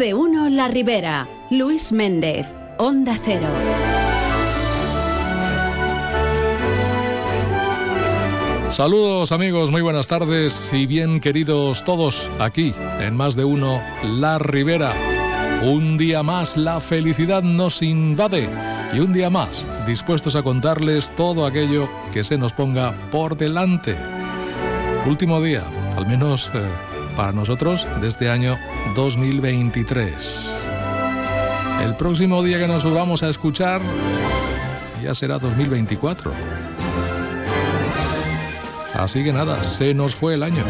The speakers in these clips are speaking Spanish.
de uno La Ribera. Luis Méndez, Onda Cero. Saludos amigos, muy buenas tardes y bien queridos todos aquí en más de uno La Ribera. Un día más la felicidad nos invade y un día más dispuestos a contarles todo aquello que se nos ponga por delante. Último día, al menos eh, para nosotros, de este año 2023. El próximo día que nos subamos a escuchar ya será 2024. Así que nada, se nos fue el año.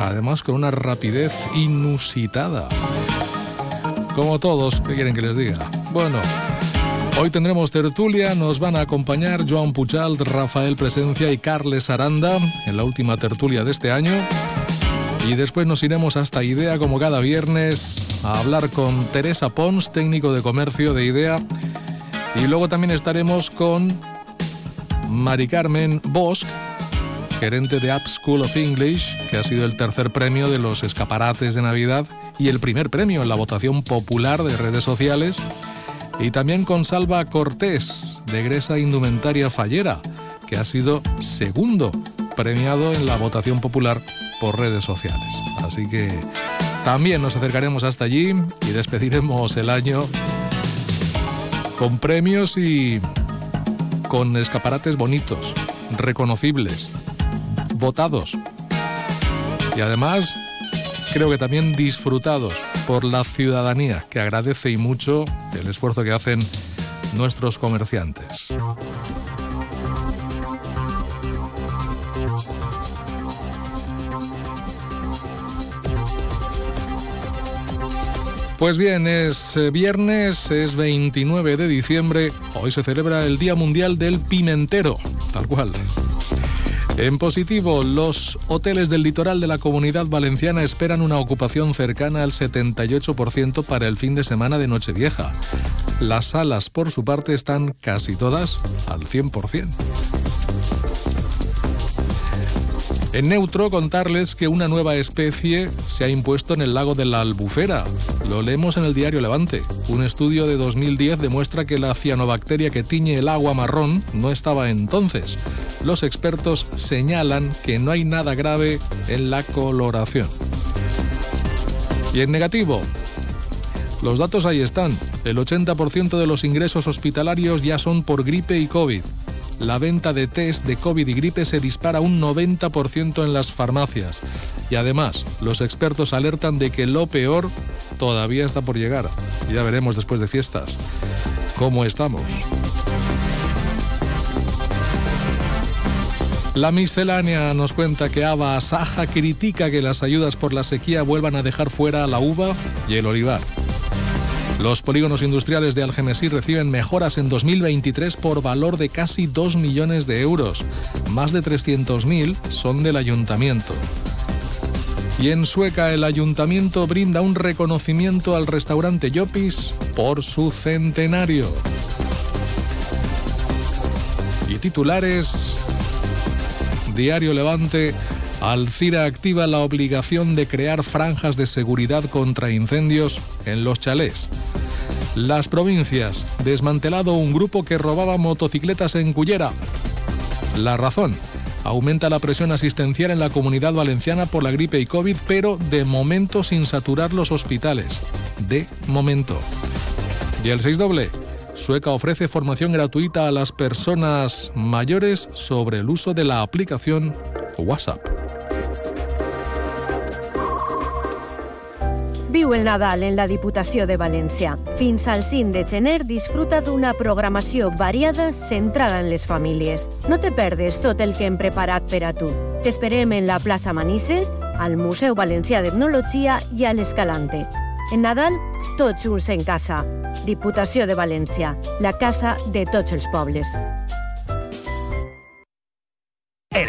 Además con una rapidez inusitada. Como todos, ¿qué quieren que les diga? Bueno, hoy tendremos tertulia, nos van a acompañar Joan Puchalt, Rafael Presencia y Carles Aranda en la última tertulia de este año. Y después nos iremos hasta IDEA como cada viernes a hablar con Teresa Pons, técnico de comercio de IDEA. Y luego también estaremos con Mari Carmen Bosch, gerente de App School of English, que ha sido el tercer premio de los escaparates de Navidad y el primer premio en la votación popular de redes sociales. Y también con Salva Cortés, de Gresa Indumentaria Fallera, que ha sido segundo premiado en la votación popular redes sociales. Así que también nos acercaremos hasta allí y despediremos el año con premios y con escaparates bonitos, reconocibles, votados. Y además creo que también disfrutados por la ciudadanía, que agradece y mucho el esfuerzo que hacen nuestros comerciantes. Pues bien, es eh, viernes, es 29 de diciembre, hoy se celebra el Día Mundial del Pimentero, tal cual. En positivo, los hoteles del litoral de la comunidad valenciana esperan una ocupación cercana al 78% para el fin de semana de Nochevieja. Las salas, por su parte, están casi todas al 100%. En neutro, contarles que una nueva especie se ha impuesto en el lago de la Albufera. Lo leemos en el diario Levante. Un estudio de 2010 demuestra que la cianobacteria que tiñe el agua marrón no estaba entonces. Los expertos señalan que no hay nada grave en la coloración. Y en negativo, los datos ahí están. El 80% de los ingresos hospitalarios ya son por gripe y COVID la venta de test de COVID y gripe se dispara un 90% en las farmacias. Y además, los expertos alertan de que lo peor todavía está por llegar. Ya veremos después de fiestas cómo estamos. La miscelánea nos cuenta que Ava Saja critica que las ayudas por la sequía vuelvan a dejar fuera la uva y el olivar. Los polígonos industriales de Algemesí reciben mejoras en 2023 por valor de casi 2 millones de euros. Más de 300.000 son del ayuntamiento. Y en Sueca el ayuntamiento brinda un reconocimiento al restaurante Yopis por su centenario. Y titulares. Diario Levante. Alcira activa la obligación de crear franjas de seguridad contra incendios en los chalés. Las provincias, desmantelado un grupo que robaba motocicletas en Cullera. La razón, aumenta la presión asistencial en la comunidad valenciana por la gripe y COVID, pero de momento sin saturar los hospitales. De momento. Y el 6 doble. Sueca ofrece formación gratuita a las personas mayores sobre el uso de la aplicación WhatsApp. Viu el Nadal en la Diputació de València. Fins al 5 de gener disfruta d'una programació variada centrada en les famílies. No te perdes tot el que hem preparat per a tu. T'esperem en la plaça Manises, al Museu Valencià d'Etnologia i a l'Escalante. En Nadal, tots junts en casa. Diputació de València, la casa de tots els pobles.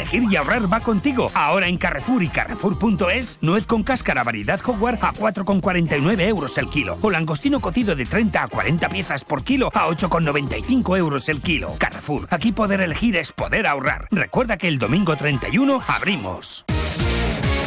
Elegir y ahorrar va contigo. Ahora en Carrefour y Carrefour.es, nuez con cáscara variedad Hogwarts a 4,49 euros el kilo. O langostino cocido de 30 a 40 piezas por kilo a 8,95 euros el kilo. Carrefour, aquí poder elegir es poder ahorrar. Recuerda que el domingo 31 abrimos.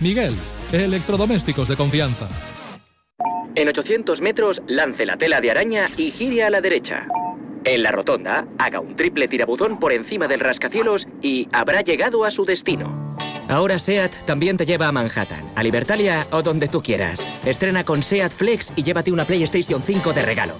Miguel, electrodomésticos de confianza. En 800 metros, lance la tela de araña y gire a la derecha. En la rotonda, haga un triple tirabuzón por encima del rascacielos y habrá llegado a su destino. Ahora SEAT también te lleva a Manhattan, a Libertalia o donde tú quieras. Estrena con SEAT Flex y llévate una PlayStation 5 de regalo.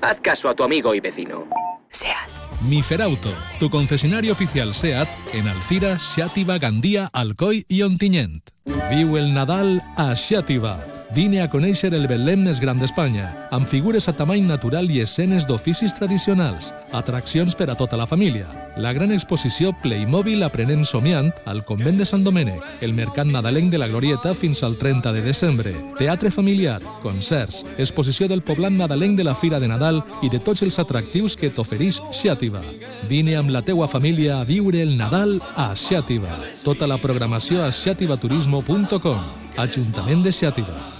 Haz caso a tu amigo y vecino. SEAT. Miferauto, tu concesionario oficial SEAT en Alcira, Xàtiva, Gandía, Alcoy i Ontinyent. Viu el Nadal a Xàtiva. Vine a conèixer el Belém més gran d'Espanya, amb figures a tamany natural i escenes d'oficis tradicionals, atraccions per a tota la família, la gran exposició Playmobil Aprenent Somiant al Convent de Sant Domènec, el Mercat Nadalenc de la Glorieta fins al 30 de desembre, teatre familiar, concerts, exposició del poblat nadalenc de la Fira de Nadal i de tots els atractius que t'oferís Xàtiva. Vine amb la teua família a viure el Nadal a Xàtiva. Tota la programació a xativaturismo.com. Ajuntament de Xàtiva.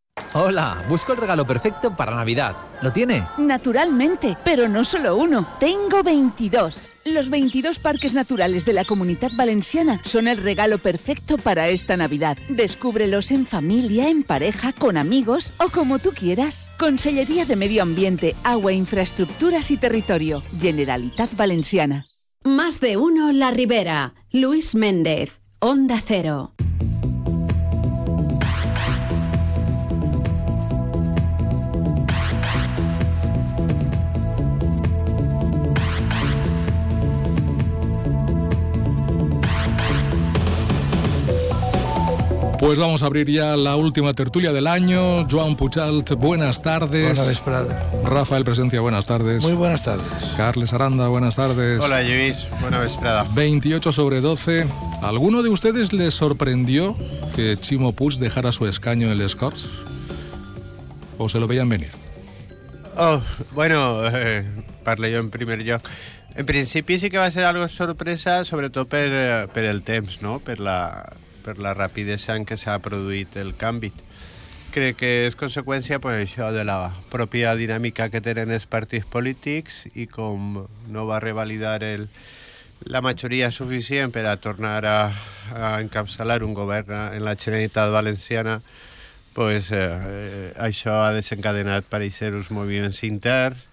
Hola, busco el regalo perfecto para Navidad. ¿Lo tiene? Naturalmente, pero no solo uno. Tengo 22. Los 22 parques naturales de la Comunidad Valenciana son el regalo perfecto para esta Navidad. Descúbrelos en familia, en pareja, con amigos o como tú quieras. Consellería de Medio Ambiente, Agua, Infraestructuras y Territorio. Generalitat Valenciana. Más de uno La Ribera. Luis Méndez. Onda Cero. Pues vamos a abrir ya la última tertulia del año. Joan Puchalt, buenas tardes. Buenas. Rafael Presencia, buenas tardes. Muy buenas tardes. Carles Aranda, buenas tardes. Hola, Luis. Buena vesprada. 28 sobre 12. ¿Alguno de ustedes les sorprendió que Chimo Puig dejara su escaño en el Scores? ¿O se lo veían venir? Oh, bueno, eh, parle jo en primer lloc. En principi sí que va ser algo sorpresa, sobretot per, eh, per el temps, no? per, la, per la rapidesa en què s'ha produït el canvi. Crec que és conseqüència pues, això de la pròpia dinàmica que tenen els partits polítics i com no va revalidar el, la majoria suficient per a tornar a, a encapçalar un govern en la Generalitat Valenciana, pues, eh, eh, això ha desencadenat pareixer uns moviments interns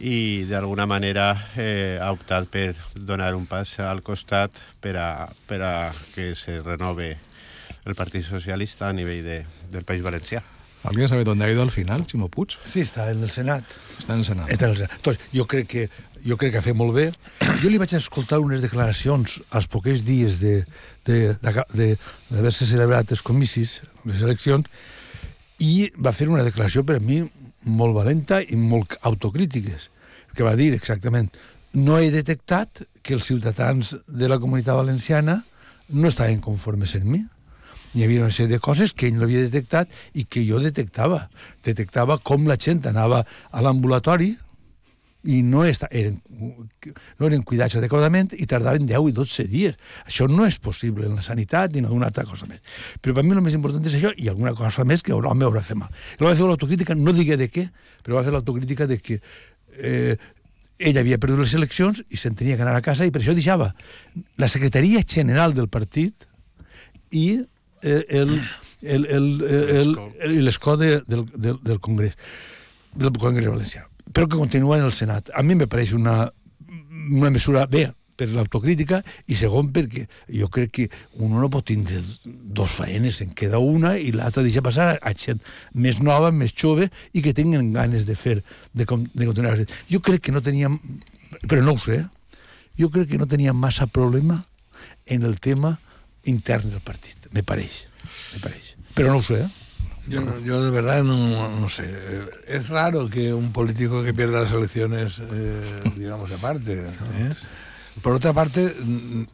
i d'alguna manera eh, ha optat per donar un pas al costat per a, per a que se renove el Partit Socialista a nivell de, del País Valencià. ¿Alguien sabe dónde ha ido al final, Chimo Puig? Sí, està en el Senat. Està en el Senat. Està en el Senat. Doncs jo crec que jo crec que ha fet molt bé. Jo li vaig escoltar unes declaracions als poquets dies d'haver-se de, de, de, celebrat els comicis, les eleccions, i va fer una declaració per a mi molt valenta i molt autocrítiques, que va dir exactament no he detectat que els ciutadans de la comunitat valenciana no estaven conformes en mi. Hi havia una sèrie de coses que ell no havia detectat i que jo detectava. Detectava com la gent anava a l'ambulatori i no, esta, eren, no eren cuidats adequadament i tardaven 10 i 12 dies. Això no és possible en la sanitat ni en alguna altra cosa més. Però per mi el més important és això i alguna cosa més que l'home haurà fet mal. L'home va fer l'autocrítica, no digué de què, però va fer l'autocrítica de que eh, ell havia perdut les eleccions i se'n tenia que anar a casa i per això deixava la secretaria general del partit i eh, el, el, el, el, el, l'escó de, del, del, del Congrés del Congrés Valencià però que continua en el Senat. A mi me pareix una, una mesura bé, per l'autocrítica i segon perquè jo crec que un no pot tindre dos faenes, en queda una i l'altra deixa passar a gent més nova, més jove i que tinguen ganes de fer, de, de continuar. Jo crec que no teníem, però no ho sé, jo crec que no teníem massa problema en el tema intern del partit, me pareix, me pareix. Però no ho sé, eh? Yo, yo de verdad no, no, sé. Es raro que un político que pierda las elecciones, eh, digamos, aparte. ¿eh? Por otra parte,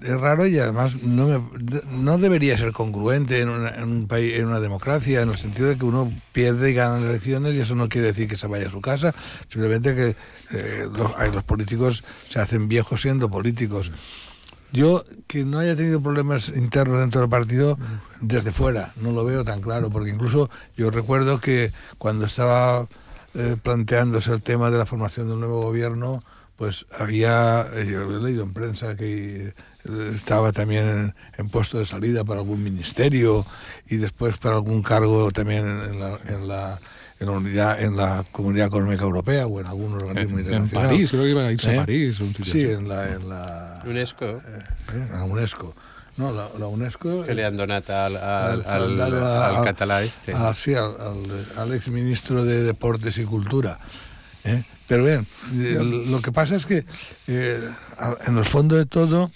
es raro y además no, me, no debería ser congruente en, una, en, un país, en una democracia, en el sentido de que uno pierde y gana elecciones y eso no quiere decir que se vaya a su casa, simplemente que eh, los, los políticos se hacen viejos siendo políticos. Yo, que no haya tenido problemas internos dentro del partido, desde fuera, no lo veo tan claro, porque incluso yo recuerdo que cuando estaba eh, planteándose el tema de la formación del nuevo gobierno, pues había, eh, yo he leído en prensa que eh, estaba también en, en, puesto de salida para algún ministerio y después para algún cargo también en la, en la en la, unidad, en la Comunidad Económica Europea o en algún organismo en, internacional. En París, creo que iban a irse ¿Eh? a París. Un sitio sí, así. en la, en la UNESCO. Eh, en la UNESCO. No, la, la UNESCO... Que li han donat al, al, al, al, al català este. Ah, sí, al, al, al exministro de Deportes y Cultura. ¿eh? Pero bien, lo que pasa es que eh, en el fondo de todo,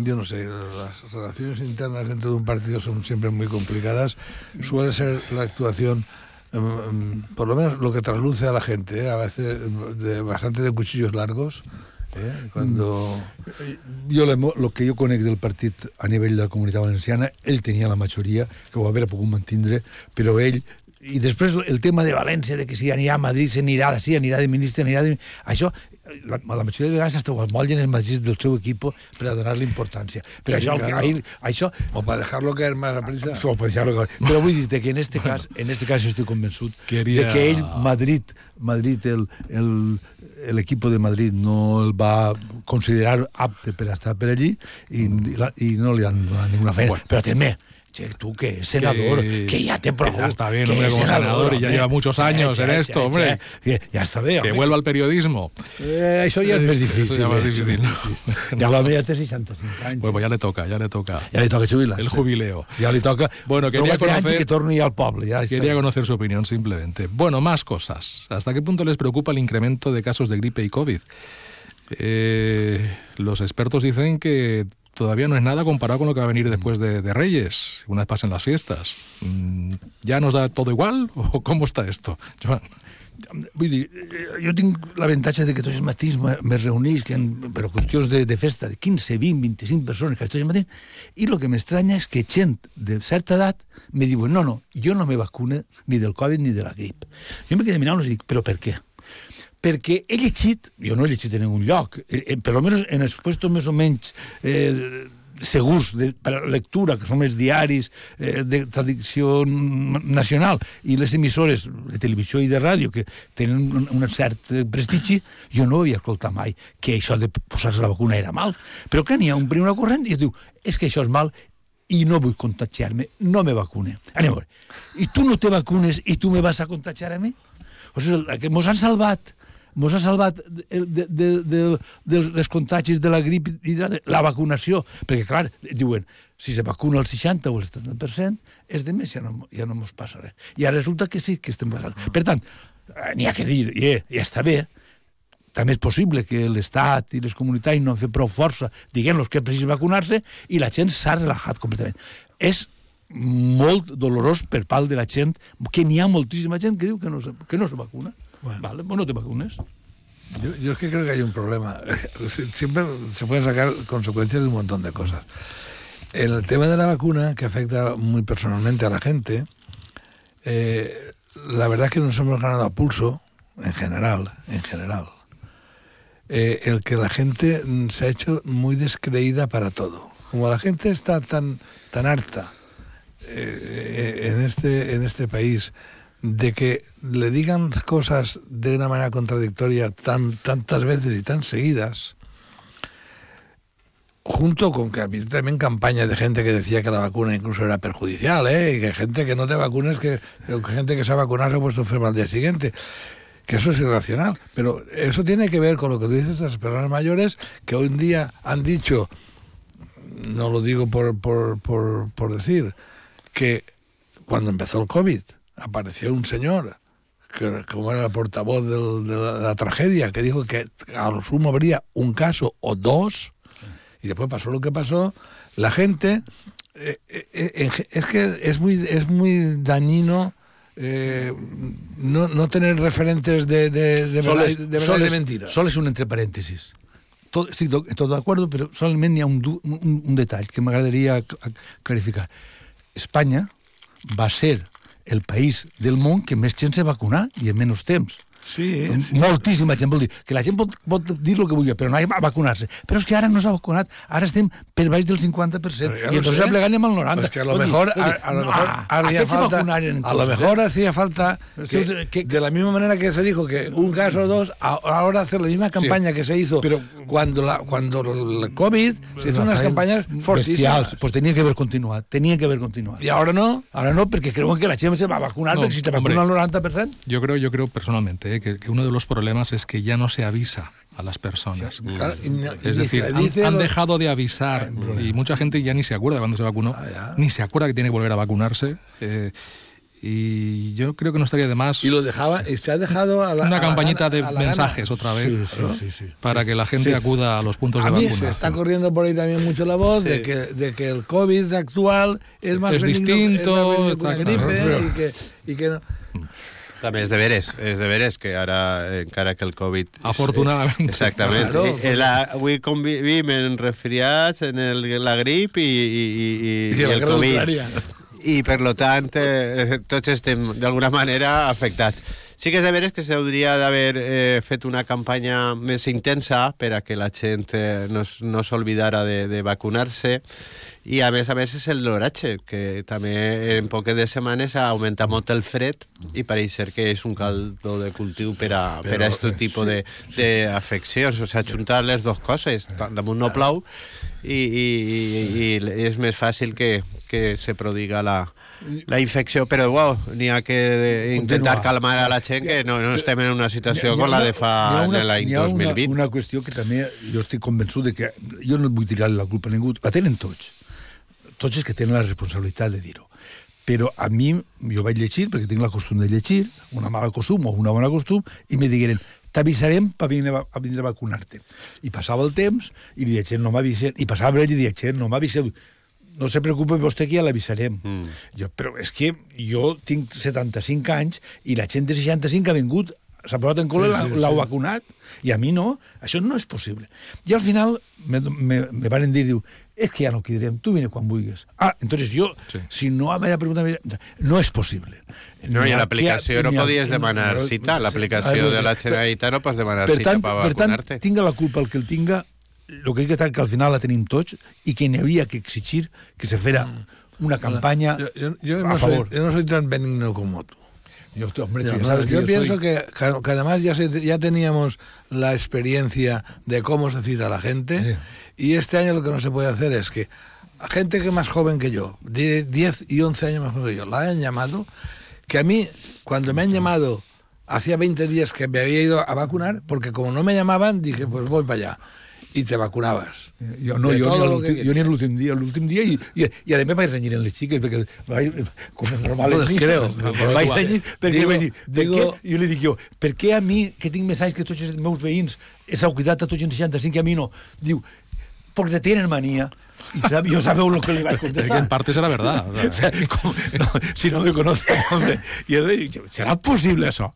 yo no sé, las relaciones internas dentro de un partido son siempre muy complicadas. Suele ser la actuación por lo menos lo que trasluce a la gente, ¿eh? a veces de, bastante de cuchillos largos. Eh? Cuando... Jo el que jo conec del partit a nivell de la comunitat valenciana, ell tenia la majoria, que ho haver pogut mantindre, però ell i després el tema de València, de que si anirà a Madrid, s'anirà d'ací, anirà de ministre, anirà de... Això, la, la majoria de vegades hasta mollen els magis del seu equip per a donar-li importància. Però Sí, això, claro. ahí, això... O para dejarlo caer más a prisa. O para dejarlo caer. Però vull dir que en este cas, en este cas estic convençut Quería- de que ell, Madrid, Madrid el, el, el equipo de Madrid no el va considerar apte per estar per allí i, i, la, i no li han donat ninguna feina. Bueno. Però també, che, tu que senador, que, Que- té prou. que ya está bien, hombre, como senador y ya lleva muchos años en esto, hombre. Ja està bé, Que vuelva al periodismo. Eh, això ja és més Eso difícil. ya más eh. difícil, ¿no? L'home ja té 65 anys. Bueno, pues ya le toca, ya le toca. Ja li toca jubilar. El jubileo. Ja li toca... Bueno, quería que al poble. Ja conocer su opinión simplemente. Bueno, más cosas. ¿Hasta qué punto les preocupa el incremento de casos de gripe y COVID? Eh, los expertos dicen que todavía no es nada comparado con lo que va a venir después de, de Reyes, una vez pasen las fiestas. Mm, ¿Ya nos da todo igual o cómo está esto? Joan? Vull dir, eh, jo tinc l'avantatge de que tots els matins me, me reunisquen per qüestions de, de festa de 15, 20, 25 persones que tots els matins i el que m'estranya és que gent de certa edat me diuen no, no, jo no me vacune ni del Covid ni de la grip. Jo me quedé mirant-los i dic, però per què? Perquè he llegit, jo no he llegit en ningú lloc, eh, eh, per almenys en els puestos més o menys eh, segurs de, per lectura, que són els diaris eh, de tradició nacional i les emissores de televisió i de ràdio que tenen un, un cert prestigi, jo no havia escoltat mai que això de posar-se la vacuna era mal. Però que n'hi ha un primer corrent i es diu és que això és mal i no vull contagiar-me, no me vacune. Anem a veure. I tu no te vacunes i tu me vas a contagiar a mi? O sigui, que mos han salvat mos ha salvat de, de, de, de, dels, contagis de la grip i de la, vacunació, perquè clar, diuen si se vacuna el 60 o el 70% és de més, ja no, ja no passa res. I ara resulta que sí que estem passant per tant, eh, n'hi ha que dir i eh, ja està bé. També és possible que l'Estat i les comunitats no han fet prou força diguent-los que és precís vacunar-se i la gent s'ha relaxat completament. És molt dolorós per part de la gent que n'hi ha moltíssima gent que diu que no que no se vacuna Bueno. vale, pues no te vacunes Yo, yo es que creo que hay un problema. Siempre se pueden sacar consecuencias de un montón de cosas. El tema de la vacuna, que afecta muy personalmente a la gente, eh, la verdad es que nos hemos ganado a pulso, en general, en general, eh, el que la gente se ha hecho muy descreída para todo. Como la gente está tan, tan harta eh, en, este, en este país de que le digan cosas de una manera contradictoria tan, tantas veces y tan seguidas, junto con que había también campañas de gente que decía que la vacuna incluso era perjudicial, ¿eh? y que gente que no te vacunes, que, gente que se ha vacunado se ha puesto enferma al día siguiente. que eso es irracional. Pero eso tiene que ver con lo que tú dices, las personas mayores que hoy en día han dicho, no lo digo por, por, por, por decir, que cuando empezó el COVID apareció un señor que como era el portavoz del, de, la, de, la, tragedia, que dijo que a lo sumo habría un caso o dos, y después pasó lo que pasó, la gente, eh, eh, es que es muy, es muy dañino eh, no, no, tener referentes de, de, de, verdad, es, de y de es, mentira. Sol és un entre parèntesis. Tot, estic tot d'acord, però solament hi ha un, un, un detall que m'agradaria clarificar. Espanya va ser el país del món que més gent se va vacunar i en menys temps. Sí, sí. Moltíssima gent vol dir. Que la gent pot, pot dir el que vulgui, però no ha a vacunar-se. Però és que ara no s'ha vacunat. Ara estem per baix del 50%. Ja y entonces aplegant amb el 90%. Pues que a lo mejor, a, a, lo mejor ah, haría falta, entonces, a lo mejor hacía falta que, que, que, de la misma manera que se dijo que un caso o dos, ahora hacer la misma campaña sí, que se hizo pero, cuando la cuando el COVID se hizo unas campañas fortísimas. Pues tenía que haber continuado, tenía que haber continuado. ¿Y ahora no? Ahora no, porque creo que la gente se va a vacunar, no, si te vacunan el 90%. Yo creo, yo creo personalmente eh, que, que uno de los problemas es que ya no se avisa a las personas. Sí, claro, y, y es decir, han, han, dejado de avisar y mucha gente ya ni se acuerda de cuando se vacunó, ah, ni se acuerda que tiene que volver a vacunarse. Eh, y yo creo que no estaría de más y lo dejaba y se ha dejado a la, una a campañita la, de a la mensajes gana. otra vez sí, ¿no? sí, sí, para que la gente acuda a los puntos a de mí vacunación se está corriendo por ahí también mucho la voz de que de que el covid actual es más es benigno, distinto es más benigno que la gripe y que, y que no. També és de veres, és de veres que ara, encara que el Covid... Afortunadament. Exactament. Claro, eh, la, avui convivim en resfriats, en el, la grip i, i, i, i, I el Covid. I, per lo tant, eh, tots estem d'alguna manera afectats. Sí que és de veres que s'hauria d'haver eh, fet una campanya més intensa per a que la gent eh, no, no s'olvidara de, de vacunar-se i a més a més és el l'oratge que també en poques de setmanes ha augmentat molt el fred i pareix ser que és un caldo de cultiu per a, per a aquest tipus de, d'afeccions o sigui, juntar les dues coses. Damunt no plau i, i, i, i és més fàcil que, que se prodiga la, la infecció, però wow, n'hi ha que intentar calmar a la gent que no, no estem en una situació com la de fa l'any 2020. Una, una qüestió que també jo estic convençut de que jo no vull tirar la culpa a ningú, la tenen tots. Tots els que tenen la responsabilitat de dir-ho. Però a mi, jo vaig llegir, perquè tinc la costum de llegir, una mala costum o una bona costum, i me digueren, t'avisarem per vindre, a vindre a vacunar-te. I passava el temps, i li dient, no m'avisen, i passava ell i dient, no m'aviseu no se preocupe vostè que ja l'avisarem. Mm. Jo, però és que jo tinc 75 anys i la gent de 65 ha vingut, s'ha posat en col·le, sí, sí, l'ha sí. vacunat, i a mi no. Això no és possible. I al final me, me, me van dir, diu, és que ja no quedarem, tu vine quan vulguis. Ah, entonces sí. si no haver preguntat, no és possible. No, i l'aplicació no podies demanar cita, l'aplicació de la Generalitat no pots demanar per tant, cita per vacunar-te. Per tant, tinga la culpa el que el tinga, el que hay que estar que al final la tenim tots i que n'hi havia que exigir que se fera una campaña yo, yo, yo a no favor. Soy, yo no soy tan benigno como tú. Yo, hombre, yo, ya sabes que yo yo pienso soy... que, que, además ya, se, ya teníamos la experiencia de cómo se cita a la gente sí. Y este año lo que no se puede hacer es que a gente que es más joven que yo, de 10 y 11 años más joven que yo, la hayan llamado, que a mí, cuando me han llamado hacía 20 días que me había ido a vacunar, porque como no me llamaban, dije, pues voy para allà. I te vacunabas. Jo, no, jo, jo, que... jo ni l'últim dia, l'últim dia, i, i, i a més vaig renyir en les xiques, perquè vaig, com és normal, no, creo, vaig renyir, perquè digo, vaig dir, digo... què? jo li dic jo, per què a mi, que tinc més anys que tots els meus veïns, s'ha cuidat a tots els 65 i a mi no? Diu, porque te tienen manía. Y sabe, yo sabeu lo que le iba a contestar. Es que en parte será verdad. O sea, como, no, si no me conoce, hombre. Y yo digo, ¿será posible eso?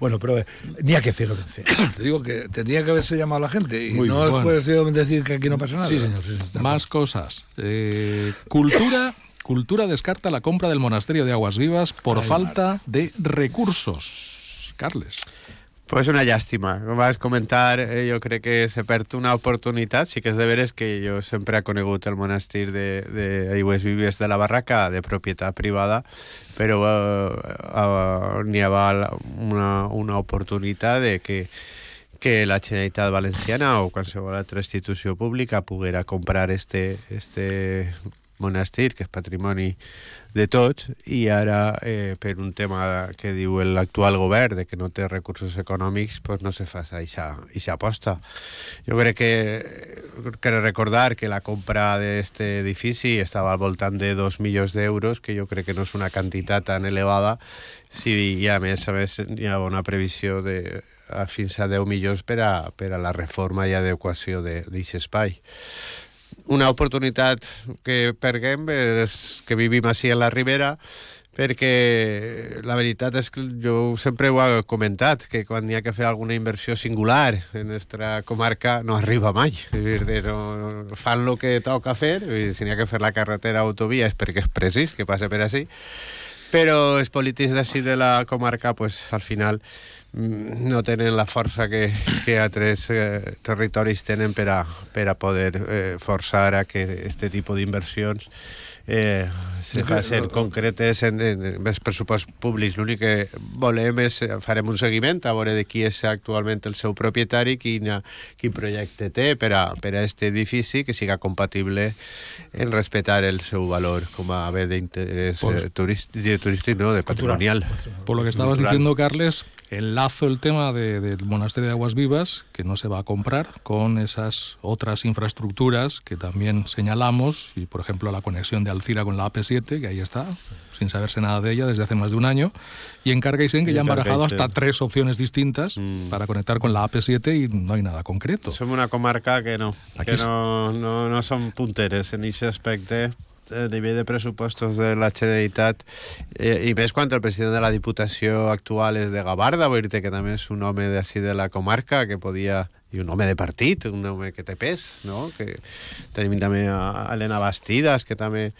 Bueno, pero eh, ni a que hacerlo vencer. Te digo que tendría que haberse llamado a la gente y Muy no bueno. puedes decir que aquí no pasa nada. Sí, señor. Sí, señor. Más cosas. Eh, cultura. Cultura descarta la compra del monasterio de Aguas Vivas por Ay, falta mar. de recursos. Carles. Pues una llàstima. Com vas comentar, eh, jo crec que se perd una oportunitat. Sí que és de veres que jo sempre he conegut el monestir d'Aigües Vives de la Barraca de propietat privada, però eh, eh, n'hi havia una, una oportunitat de que que la Generalitat Valenciana o qualsevol altra institució pública poguera comprar este, este monestir, que és patrimoni de tots, i ara, eh, per un tema que diu l'actual govern de que no té recursos econòmics, pues no se fa aquesta aposta. Jo crec que cal recordar que la compra d'aquest edifici estava al voltant de 2 milions d'euros, que jo crec que no és una quantitat tan elevada, si i a més, a més hi ha una previsió de a fins a 10 milions per a, per a la reforma i adequació d'aquest espai una oportunitat que perguem és que vivim així a la Ribera perquè la veritat és que jo sempre ho he comentat, que quan hi ha que fer alguna inversió singular en nostra comarca no arriba mai. És dir, no, fan el que toca fer, i si n'hi ha que fer la carretera autovia és perquè és precís que passa per així, però els polítics d'ací de la comarca, pues, al final, no tenen la força que, que altres eh, territoris tenen per a, per a poder eh, forçar a que aquest tipus d'inversions eh, se facin concretes en, en, en els pressupost públics. L'únic que volem és, farem un seguiment a veure de qui és actualment el seu propietari, quin, quin projecte té per a, per a este edifici que siga compatible en respetar el seu valor com a bé d'interès pues, eh, turístic, no, de patrimonial. Por lo que estabas Cultural. diciendo, Carles, enlazo el tema de, del monasterio de Aguas Vivas, que no se va a comprar, con esas otras infraestructuras que también señalamos, y por ejemplo la conexión de Alcira con la AP7, que ahí está, sin saberse nada de ella desde hace más de un año, y en Cargaisen, que ya han barajado hasta tres opciones distintas mm. para conectar con la AP7 y no hay nada concreto. Somos una comarca que no, Aquí que no, no, no son punteres en ese aspecto a nivell de pressupostos de la Generalitat eh, i més quan el president de la Diputació actual és de Gavarda, vull dir que també és un home d'ací de la comarca que podia i un home de partit, un home que té pes, no? Que tenim també a Helena Bastidas, que també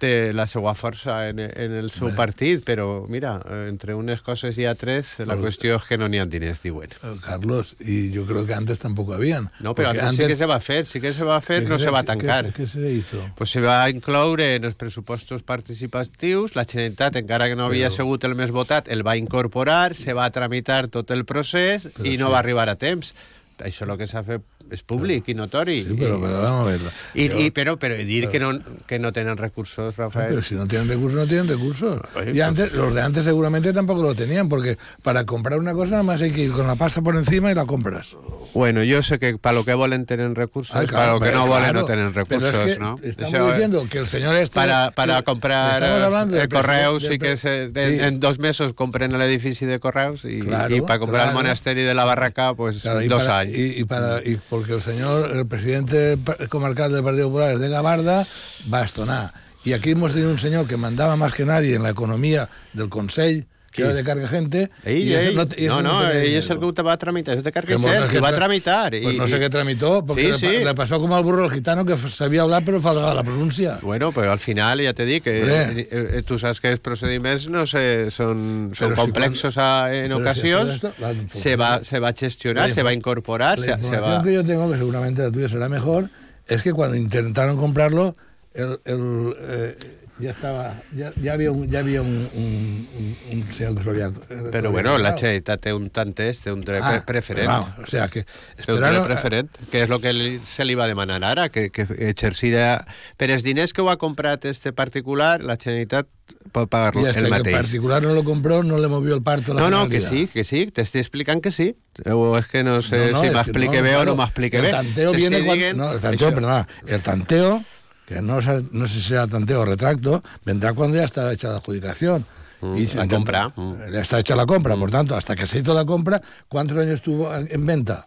té la seva força en, en el seu partit, però mira, entre unes coses i altres, la qüestió és que no n'hi ha diners, diuen. Carlos, y yo creo que antes tampoco habían. No, però antes, antes, sí que se va fer, sí que se va fer, no se va tancar. Què se hizo? Pues se va incloure en els pressupostos participatius, la Generalitat, encara que no havia però... sigut el més votat, el va incorporar, se va tramitar tot el procés però i no sí. va arribar a temps. Això és el que s'ha fet és públic i notori. Sí, pero, pero vamos a ver. Y, pero, y, pero, pero dir que no, que no tienen recursos, Rafael. Pero si no tienen recursos, no tienen recursos. Oye, y antes, pues... los de antes seguramente tampoco lo tenían, porque para comprar una cosa nada más hay que ir con la pasta por encima y la compras. Bueno, yo sé que para lo que volen tienen recursos, ah, claro, para lo que no volen no tienen recursos, es que ¿no? Estamos Eso, diciendo que el señor este... Para, para que, comprar el correus de, sí que se, de, sí. en dos meses compren el edificio de correus y, claro, y para comprar claro. el monasterio de la Barraca, pues claro, dos para, años. Y, y, para, y porque el señor, el presidente comarcal del Partido Popular de Gavarda, va a estonar. Y aquí hemos tenido un señor que mandaba más que nadie en la economía del Consell, que era de carga gente. Ell, y ell, no, y no, no, ell és el que va tramitar, és de carga gent, que va tramitar. Pues no sé qué tramitó, porque sí, sí. le pasó como al burro el gitano que sabía hablar pero faltaba la pronuncia. Bueno, pero al final ya te dic, que eh, eh, tú sabes que els procediments no sé, son, son complexos si a, en ocasions, si esto, se, va, se va gestionar, se va incorporar. La se, se va... que yo tengo, que seguramente la tuya será mejor, es que cuando intentaron comprarlo, el, el eh, ya estaba, ya, ya había un, ya había un, un, un, un señor que se lo había... Però bueno, la Generalitat té un tant té un dret ah, preferent. Vamos, o sea que... un dret preferent, que és el que li, se li va demanar ara, que, que exercida... Per els diners que ho ha comprat este particular, la Generalitat pot pagar-lo el mateix. Que particular no lo compró, no le movió el parto a la No, no, que sí, que sí, t'estic explicant que sí. O és que no sé no, no, si m'explique no, bé claro, o no m'explique bé. El tanteo viene cuando... No, el tanteo, perdona, el tanteo que no, no sé si será tanteo o retracto, vendrá cuando ya está hecha la adjudicación. Mm, y la compra. Mm. Ya está hecha la compra, mm. por tanto, hasta que se hizo la compra, ¿cuántos años estuvo en venta?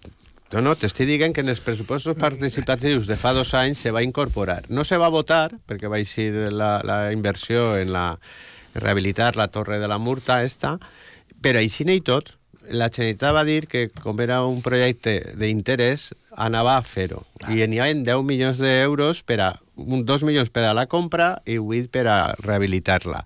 No, no, t'estic dient que en els pressupostos participatius de fa dos anys se va incorporar. No se va votar, perquè va ser la, la inversió en la rehabilitar la torre de la Murta esta, però així i tot, la Generalitat va dir que com era un projecte d'interès anava a fer-ho. I n'hi havia 10 milions d'euros per a... 2 milions per a la compra i 8 per a rehabilitar-la.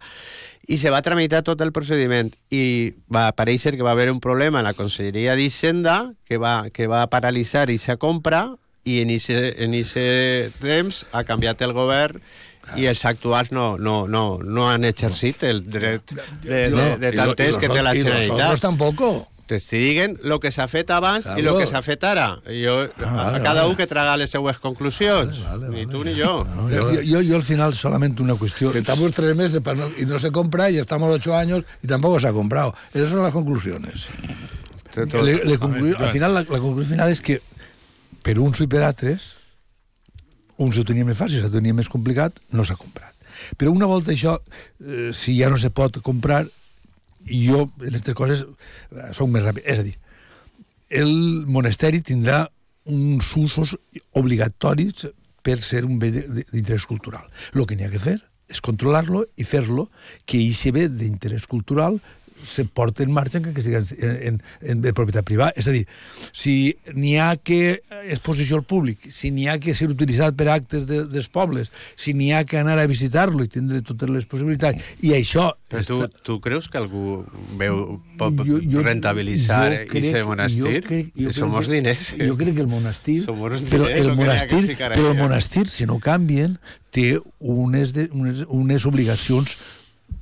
I se va tramitar tot el procediment i va aparèixer que va haver un problema en la Conselleria d'Hisenda que va, que va paralitzar aquesta compra i en aquest temps ha canviat el govern i els actuals no, no, no, no han exercit el dret de, de, de, de tantes que té la Generalitat. I nosaltres dient el que s'ha fet abans claro. i el que s'ha fet ara. Jo, ah, vale, a cada vale. un que traga les seues conclusions. Vale, vale, ni tu ni yo. No, yo, yo, yo, al final solamente una cuestión. Que estamos tres meses para no, y no se compra y estamos ocho años y tampoco se ha comprado. Esas son las conclusiones. Le, le concluir, al final, la, la conclusió final és que per uns i per altres, uns ho tenia més fàcil, ho tenia més complicat, no s'ha comprat. Però una volta això, eh, si ja no se pot comprar, jo en aquestes coses eh, soc més ràpid. És a dir, el monasteri tindrà uns usos obligatoris per ser un bé d'interès cultural. El que n'hi ha que fer és controlar-lo i fer-lo que aquest bé d'interès cultural se porta en marxa que sigui en, en, en, de propietat privada. És a dir, si n'hi ha que exposició al públic, si n'hi ha que ser utilitzat per actes de, dels pobles, si n'hi ha que anar a visitar-lo i tindre totes les possibilitats, i això... Però tu, està... tu creus que algú veu, pot jo, jo, rentabilitzar aquest monestir? Jo crec, jo Som els diners. Jo crec que el monestir... Diners, però el monestir, però el monestir, si no canvien, té unes, de, unes, unes obligacions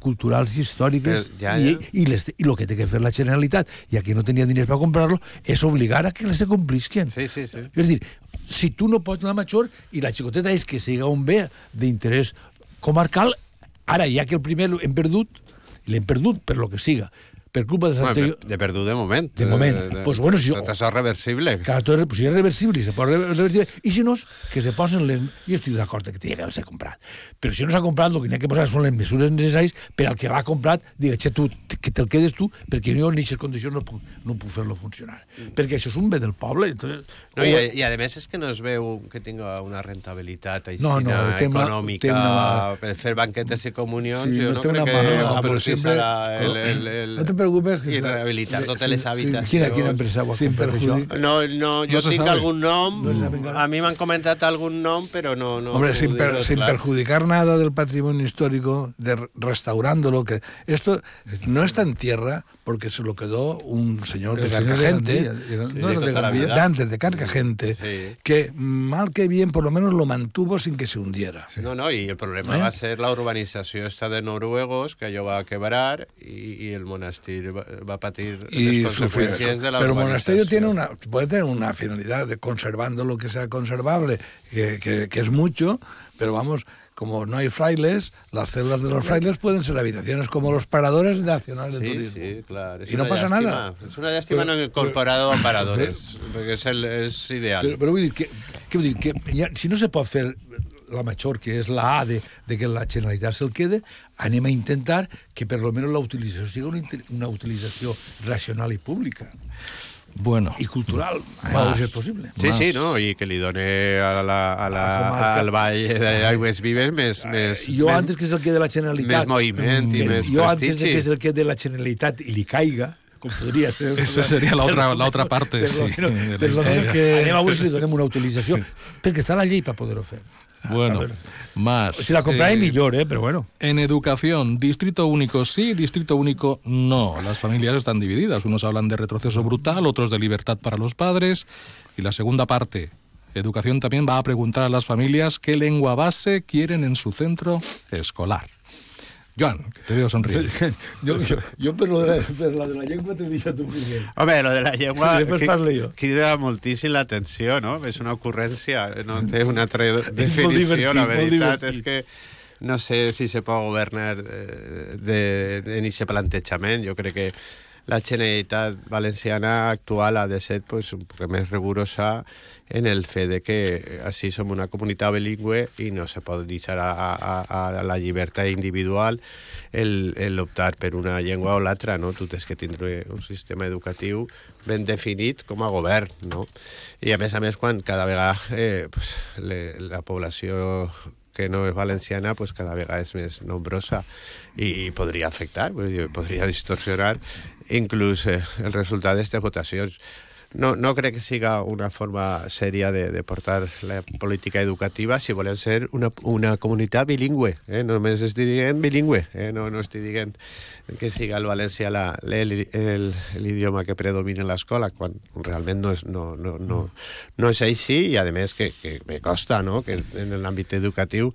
culturals i històriques ja, ja. i, i, les, i el que té que fer la Generalitat, ja que no tenia diners per comprar-lo, és obligar a que les complisquen. Sí, sí, sí. És dir, si tu no pots anar a Major i la xicoteta és que siga un bé d'interès comarcal, ara ja que el primer hem perdut, l'hem perdut per lo que siga, per culpa de Santa... Bueno, de perdut de moment. De moment. De, de, pues bueno, si... Tot això és reversible. Clar, tot, pues si és reversible, se pot reversible. I si no, que se posen les... Jo estic d'acord que tenia que ser comprat. Però si no s'ha comprat, el que n'hi ha que posar són les mesures necessàries per al que l'ha comprat, digue, che, tu, que te'l quedes tu, perquè jo en aquestes condicions no puc, no puc fer-lo funcionar. Mm. Perquè això és un bé del poble. Entonces, no, i, I a més és que no es veu que tinga una rentabilitat així no, no, tema, econòmica tema... per fer banquetes i comunions. Sí, jo no, no crec que... No, però sempre... El, el, el, no te preocupes que... I rehabilitar totes les. Sí, quina, quina empresa ho ha comprat això? No, no, jo no tinc sabe. algun nom, no a mi m'han comentat algun nom, però no... no Hombre, sin, per, sin perjudicar nada del patrimonio histórico, de restaurándolo, que esto no está en tierra, porque se lo quedó un señor de Carcagente, de, antes de Carcagente, sí. que mal que bien por lo menos lo mantuvo sin que se hundiera. Sí. No, no, y el problema ¿Eh? va a ser la urbanización esta de noruegos, que allò va a quebrar y, y el monasterio va, va a patir y las consecuencias de la Pero el monasterio tiene una, puede tener una finalidad de conservando lo que sea conservable, que, que, que es mucho, pero vamos, como no hay frailes, las celdas de los frailes pueden ser habitaciones como los paradores nacionales sí, de turismo. Sí, claro. Es y no pasa lástima. nada. Es una lástima pero, no incorporado pero, a paradores, pero, porque es, el, es ideal. Però, però vull dir que, que, vull dir que si no se pot fer la major, que és la A de, de que la Generalitat se'l quede, anem a intentar que per lo menos la utilització sigui una, una utilització racional i pública. Bueno. y cultural, a si es posible. Sí, más. sí, no? I que li done a la, a la, al Vall d'Aigües Vives més, més... Jo més, antes que és el que de la Generalitat... Més moviment i més Jo antes de que és el que de la Generalitat i li caiga, com podria ser... Esa seria l'altra parte, sí. Però, però, però, que... Anem a veure si li donem una utilització, perquè està la llei per poder-ho fer. Bueno, más. Si la compráis eh, mejor, ¿eh? Pero bueno. En educación, distrito único sí, distrito único no. Las familias están divididas. Unos hablan de retroceso brutal, otros de libertad para los padres. Y la segunda parte, educación también va a preguntar a las familias qué lengua base quieren en su centro escolar. Joan, que te veo sonreír. jo, jo, jo per, lo de la, per la de la llengua t'he deixat tu primer. Home, lo de la llengua crida moltíssim l'atenció, no? És una ocurrència, no té una altra definició, la veritat és que no sé si se pot governar eh, de, de, en aquest plantejament. Jo crec que la Generalitat Valenciana actual ha de ser pues, més rigurosa en el fet de que així som una comunitat bilingüe i no se pot deixar a, a, a la llibertat individual el, el optar per una llengua o l'altra, no? Tu tens que tindre un sistema educatiu ben definit com a govern, no? I a més a més, quan cada vegada eh, pues, le, la població que no és valenciana pues cada vegada és més nombrosa i, i podria afectar, podria distorsionar inclús eh, el resultat d'aquestes votacions no, no crec que siga una forma sèria de, de portar la política educativa si volem ser una, una comunitat bilingüe. Eh? Només estic dient bilingüe, eh? no, no estic dient que siga el valencià l'idioma que predomina l'escola, quan realment no és, no, no, no, no és així i, a més, que, que me costa no? que en l'àmbit educatiu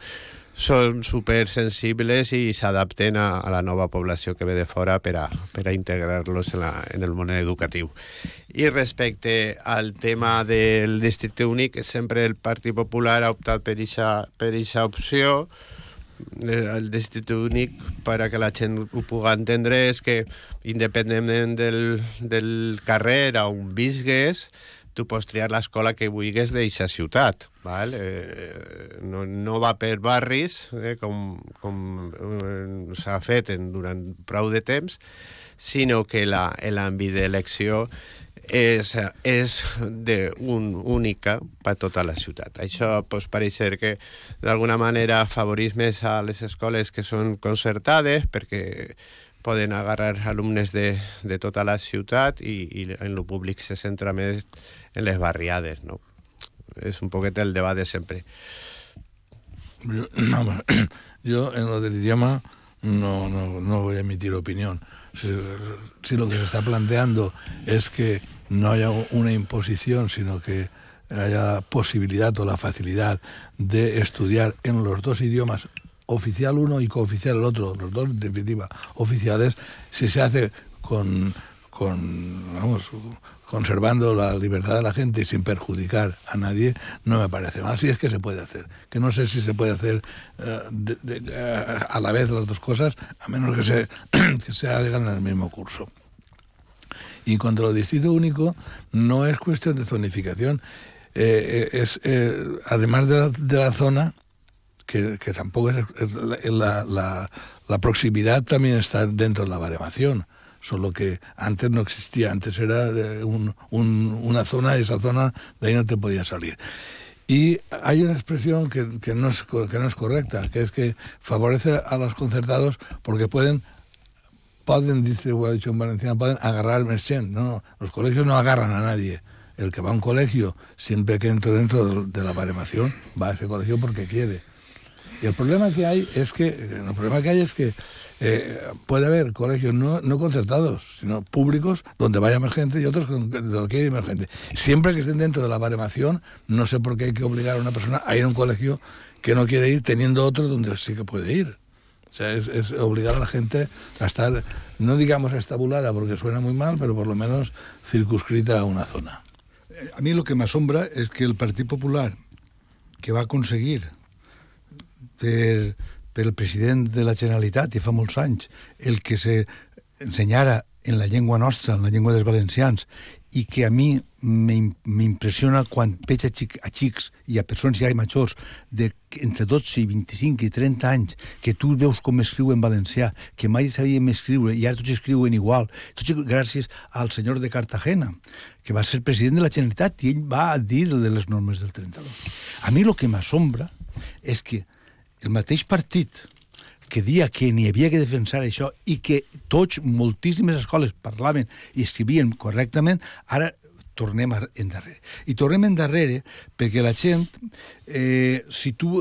són super sensibles i s'adapten a, a la nova població que ve de fora per a, per a integrar-los en, la, en el món educatiu. I respecte al tema del districte únic, sempre el Partit Popular ha optat per aquesta opció, el districte únic per a que la gent ho pugui entendre és que independentment del, del carrer on visgues tu pots triar l'escola que vulguis d'aquesta ciutat. Val? Eh, no, no va per barris, eh, com, com eh, s'ha fet en, durant prou de temps, sinó que l'àmbit d'elecció és, és de un, única per tota la ciutat. Això pot parecer que d'alguna manera afavorís més a les escoles que són concertades perquè poden agarrar alumnes de, de tota la ciutat i, i en lo públic se centra més en les barriades, ¿no? Es un poquito el debate siempre. Yo, no, yo en lo del idioma no, no, no voy a emitir opinión. Si, si, lo que se está planteando es que no haya una imposición, sino que haya posibilidad o la facilidad de estudiar en los dos idiomas, oficial uno y cooficial el otro, los dos en definitiva oficiales, si se hace con, con vamos, conservando la libertad de la gente sin perjudicar a nadie, no me parece mal. Si es que se puede hacer. Que no sé si se puede hacer de, uh, a la vez las dos cosas, a menos que se, que se hagan en el mismo curso. Y en cuanto al distrito único, no es cuestión de zonificación. Eh, es, eh, además de la, de la, zona, que, que tampoco es, es la, la, la, proximidad también está dentro de la baremación solo que antes no existía, antes era un, un, una zona, esa zona, de ahí no te podía salir. Y hay una expresión que, que, no es, que no es correcta, que es que favorece a los concertados porque pueden pueden, dice, o ha dicho en pueden agarrar el. No, no, los colegios no agarran a nadie. El que va a un colegio, siempre que entre dentro de la baremación, va a ese colegio porque quiere. Y el problema que hay es que, el problema que hay es que eh, puede haber colegios no, no, concertados, sino públicos, donde vaya más gente y otros donde quiere ir más gente. Siempre que estén dentro de la baremación, no sé por qué hay que obligar a una persona a ir a un colegio que no quiere ir teniendo otro donde sí que puede ir. O sea, es, obligar a la gente a estar, no digamos estabulada porque suena muy mal, pero por lo menos circunscrita a una zona. A mí lo que me asombra es que el Partido Popular, que va a conseguir per, per el president de la Generalitat i fa molts anys el que se ensenyara en la llengua nostra, en la llengua dels valencians, i que a mi m'impressiona quan veig a, xic, a xics i a persones ja majors de entre 12 i 25 i 30 anys que tu veus com escriuen valencià, que mai sabíem escriure i ara tots escriuen igual, tots gràcies al senyor de Cartagena, que va ser president de la Generalitat i ell va dir de les normes del 32. A mi el que m'assombra és que el mateix partit que dia que n'hi havia que defensar això i que tots, moltíssimes escoles parlaven i escrivien correctament, ara tornem endarrere. I tornem endarrere perquè la gent, eh, si tu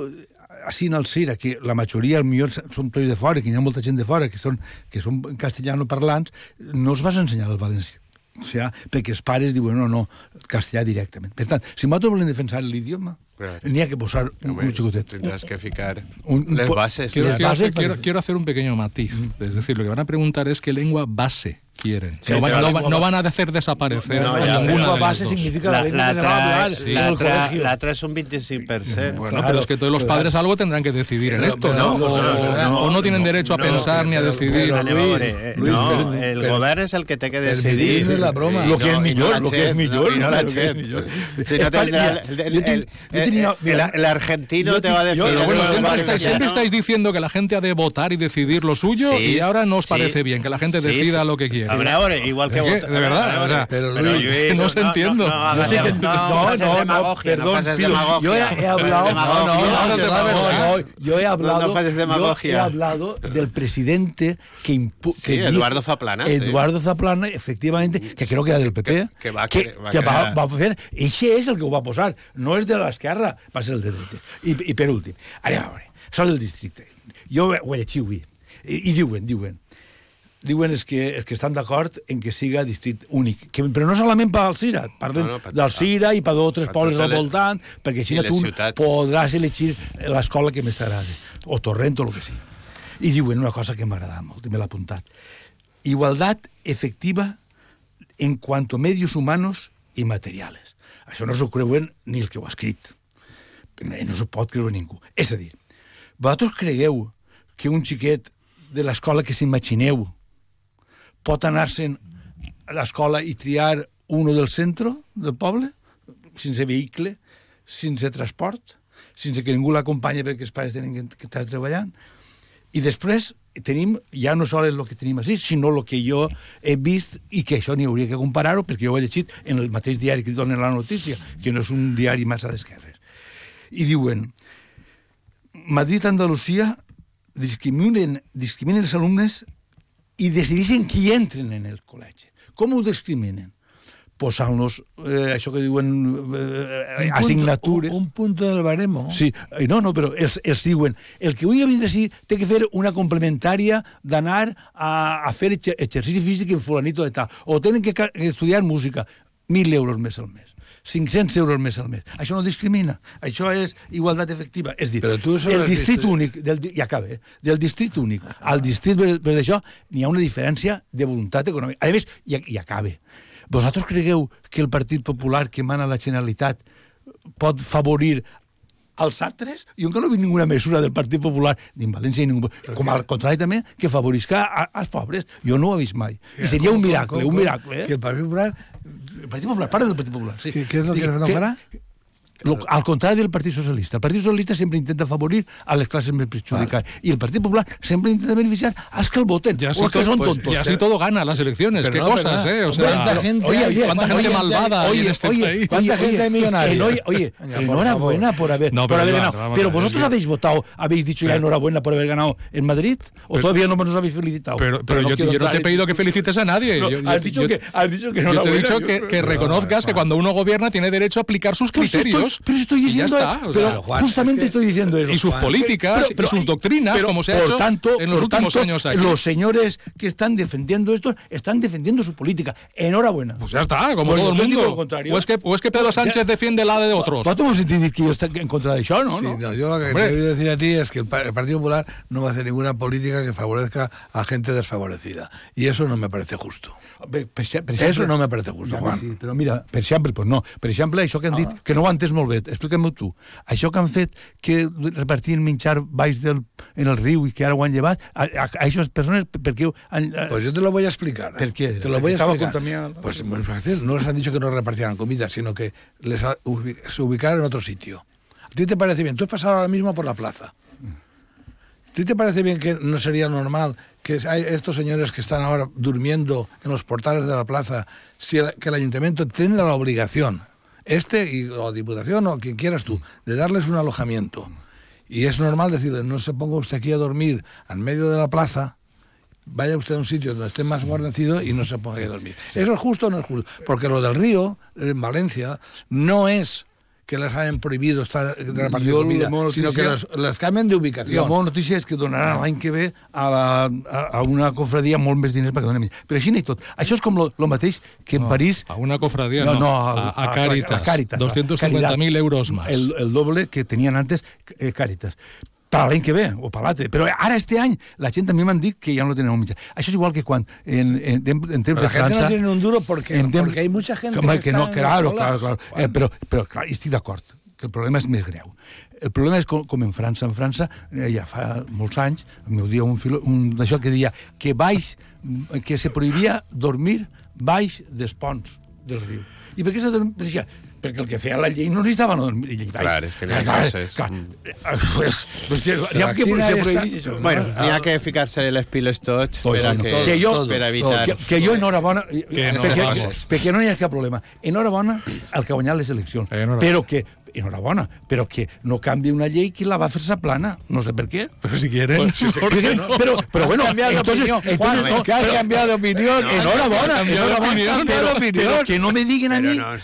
així en el CIRA, que la majoria millor són tots de fora, que hi ha molta gent de fora que són, que són castellano parlants, no es vas ensenyar el valencià. O sigui, perquè els pares diuen no, no, castellà directament. Per tant, si nosaltres volem defensar l'idioma, N'hi ha que posar un, un chicotet. Tendrás que ficar un, las bases. Quiero, quiero, bases hacer, quiero, quiero, hacer un pequeño matiz. Mm. Es decir, lo que van a preguntar es qué lengua base quieren. Sí, no, van, no, no, van a hacer desaparecer no, ninguna de base significa la, la, la, sí. la, tra, la tra es un 25%. Bueno, claro, pero es que todos los padres algo tendrán que decidir en esto, ¿no? O, no, tienen derecho a pensar ni a decidir. no, el gobierno es el que te que decidir. Es la broma. Lo que es millón, lo que es millón. no la El argentino te va a decir. Pero bueno, siempre estáis diciendo que la gente ha de votar y decidir lo suyo y ahora no os parece bien que la gente decida lo que quiere. Ahora, igual que vos. De verdad, verdad. Pero, Luis, pero no, no, no entiendo. No, no, no, no, no, perdón, yo he hablado, no, no, no, yo he hablado, he hablado del presidente que, Eduardo Zaplana. Eduardo sí. Zaplana, efectivamente, que creo que era del PP, que, que va, que, va, que va, va a fer, ese és el que ho va posar, no és de l'esquerra, va ser el de dreta. I, i per últim, ara, a veure, sol del districte. Jo ho he llegit avui, i, i diuen, diuen, diuen és que, és que estan d'acord en que siga districte únic. Que, però no solament per al Cira, parlen no, no, per, del Cira i per d'altres pobles al voltant, perquè així tu ciutats. podràs elegir l'escola que més t'agrada. o Torrent o el que sigui. I diuen una cosa que m'agrada molt, me l'ha apuntat. Igualtat efectiva en cuanto medios humanos i materials. Això no s'ho creuen ni el que ho ha escrit. No s'ho pot creure ningú. És a dir, vosaltres cregueu que un xiquet de l'escola que s'imagineu pot anar-se'n a l'escola i triar uno del centre del poble, sense vehicle, sense transport, sense que ningú l'acompanya perquè els pares tenen que estar treballant. I després tenim ja no sols el que tenim així, sinó el que jo he vist i que això n'hi hauria que comparar-ho perquè jo ho he llegit en el mateix diari que donen la notícia, que no és un diari massa d'esquerres. I diuen, Madrid-Andalusia discriminen, discriminen els alumnes i decideixen qui entren en el col·legi. Com ho discriminen? posant-los, eh, això que diuen eh, un assignatures... Un, un punt del baremo. Sí, no, no, però els, els diuen, el que vull vindre així té que fer una complementària d'anar a, a fer exercici físic en fulanito de tal, o tenen que estudiar música, 1.000 euros més al mes. 500 euros més al mes. Això no discrimina. Això és igualtat efectiva. És dir, Però tu el districte únic, del, i acaba, eh? del districte únic al districte per d'això n'hi ha una diferència de voluntat econòmica. A més, i, i acaba. Vosaltres cregueu que el Partit Popular que mana la Generalitat pot favorir als altres, jo encara no he vist ninguna mesura del Partit Popular, ni en València, ni ningú, com al contrari també, que favorisca als pobres. Jo no ho he vist mai. I seria un miracle, un miracle. Eh? Que el Partit Popular el Partit Popular, parla del Partit Popular. Sí. ¿Qué, ¿Qué, es lo que, que no farà? Lo, al contrari del Partit Socialista. El Partit Socialista sempre intenta favorir a les classes més perjudicades. Vale. I el Partit Popular sempre intenta beneficiar als que el voten. Ya o que son pues, tontos. Y así todo gana las elecciones. Pero Qué no, cosas, ¿eh? O sea, ¿Cuánta gente, oye, oye, ¿cuánta gente oye, malvada oye, hay en este oye, país? ¿Cuánta oye, gente millonaria? Oye, oye enhorabuena por haber, No, por haber ganado. vamos Pero vosotros habéis votado, habéis dicho ya enhorabuena por haber ganado en Madrid, o Pero- todavía no nos habéis felicitado. Pero, pero yo, no te he pedido que felicites a nadie. No, Yo- yo- has, dicho yo- que, has dicho que Yo te he enhorabuena. dicho que, que reconozcas que cuando uno gobierna tiene derecho a aplicar sus Pues criterios. pero estoy y ya diciendo, está. pero Juan, justamente es que- estoy diciendo eso. y sus Juan. políticas Pero- pero- y sus doctrinas, pero, como se ha por hecho tanto, en los por últimos tanto, años aquí. Los señores que están defendiendo esto están defendiendo su política. Enhorabuena. Pues ya está, como Pues todo el mundo. lo contrario. O es, que, o es que Pedro Sánchez defiende la de otros. Hemos entendido que yo estoy en contra de eso, ¿no? Sí, ¿no? no, yo lo que Hombre. te voy a decir a ti es que el, pa- el Partido Popular no va a hacer ninguna política que favorezca a gente desfavorecida. Y eso no me parece justo. Per, per, per Eso no me parece justo, Juan. Sí, però mira, per exemple, pues no. Per exemple, això que han dit, que no entès molt bé, explica-m'ho tu. Això que han fet, que repartien menjar baix del, en el riu i que ara ho han llevat, a, a, a aquestes persones, per què han... a- Pues yo te lo voy a explicar. ¿Per qué? Te lo voy a estaba explicar. contaminado. Pues fácil. No les han dicho que no repartieran comida, sino que les ha- se ubicaran en otro sitio. ¿A ti te parece bien? Tú has pasado ahora mismo por la plaza. ¿A ti te parece bien que no sería normal que hay estos señores que están ahora durmiendo en los portales de la plaza, si el, que el ayuntamiento tenga la obligación, este y, o Diputación o quien quieras tú, de darles un alojamiento? Y es normal decirles, no se ponga usted aquí a dormir en medio de la plaza, vaya usted a un sitio donde esté más guarnecido y no se ponga a dormir. ¿Eso es justo o no es justo? Porque lo del río, en Valencia, no es que les hayan prohibido estar repartiendo comida, la meva sino que les, les cambien de La ubicación. bona notícia és que donaran l'any que ve a, la, a, a una confradia molt més diners perquè donem. Però així i tot. Això és com lo, lo mateix que en No, París... a una cofradía, no, no, no, a- a Cáritas. a Cáritas. 250.000 euros más. El, el doble que tenien antes eh, Càritas per l'any que ve, o per l'altre. Però ara, este any, la gent també m'han dit que ja no tenen un mitjà. Això és igual que quan, en, en, en, en temps la de França... no tiene un duro porque, en temps- porque hay mucha gente que, que, que no, claro, claro, claro. Eh, però, però clar, estic d'acord que el problema és més greu. El problema és com, com en França. En França, eh, ja fa molts anys, m'ho dia un, filo, un d'això que deia que baix, que se prohibia dormir baix dels ponts del riu. I per què se dormia? Perquè el que feia la llei no necessitava no baix. Clar, és que n'hi ha coses. Pues, pues que, ja aquí que se està- prohibís això. Bueno, no? n'hi ha que ficar-se les piles tots Pues per a que, tots, que jo- per evitar... que, que jo enhorabona Que no, perquè, perquè no hi ha cap problema enhorabona al que ha guanyat les eleccions però que enhorabona, però que no canvi una llei que la va fer-se plana, no sé per què. Pero si quieren. ¿por qué no? Pero, pero bueno, entonces, opinión, entonces, Juan, no, que has pero- cambiado de opinión. Pero, pero que no me diguen a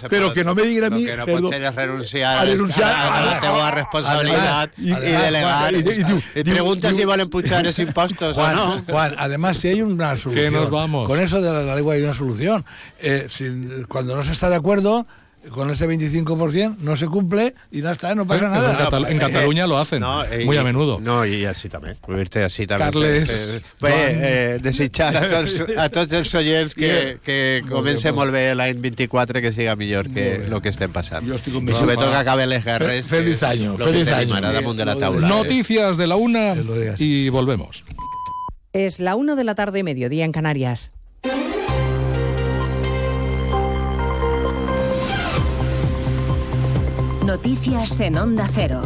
però pot- que no me diguen a mi, que no és renunciar a renunciar a, a la a- teua a- responsabilitat i- i, i- delegar. diu- pregunta si volen pujar els impostos o no. Juan, además, si hay una solución. nos vamos. Con eso de la, la lengua hay una solución. Eh, si- cuando no se está de acuerdo, con ese 25% no se cumple y ya está, no pasa En, nada. Catal- en Cataluña lo hacen eh, muy i- a menudo. No, i així també. Vull dir-te així també. Carles, Eh, Joan. eh, desitjar a tots, a tots els oients que, que Molt bé, molt bé l'any 24, que siga millor que el que estem passant. Jo estic I convençut. sobretot que acaben les guerres. Fe- feliz que año, feliz que año. damunt de la taula. Noticias de la una y volvemos. Es la 1 de la tarde, mediodía en Canarias. Noticias en Onda Cero.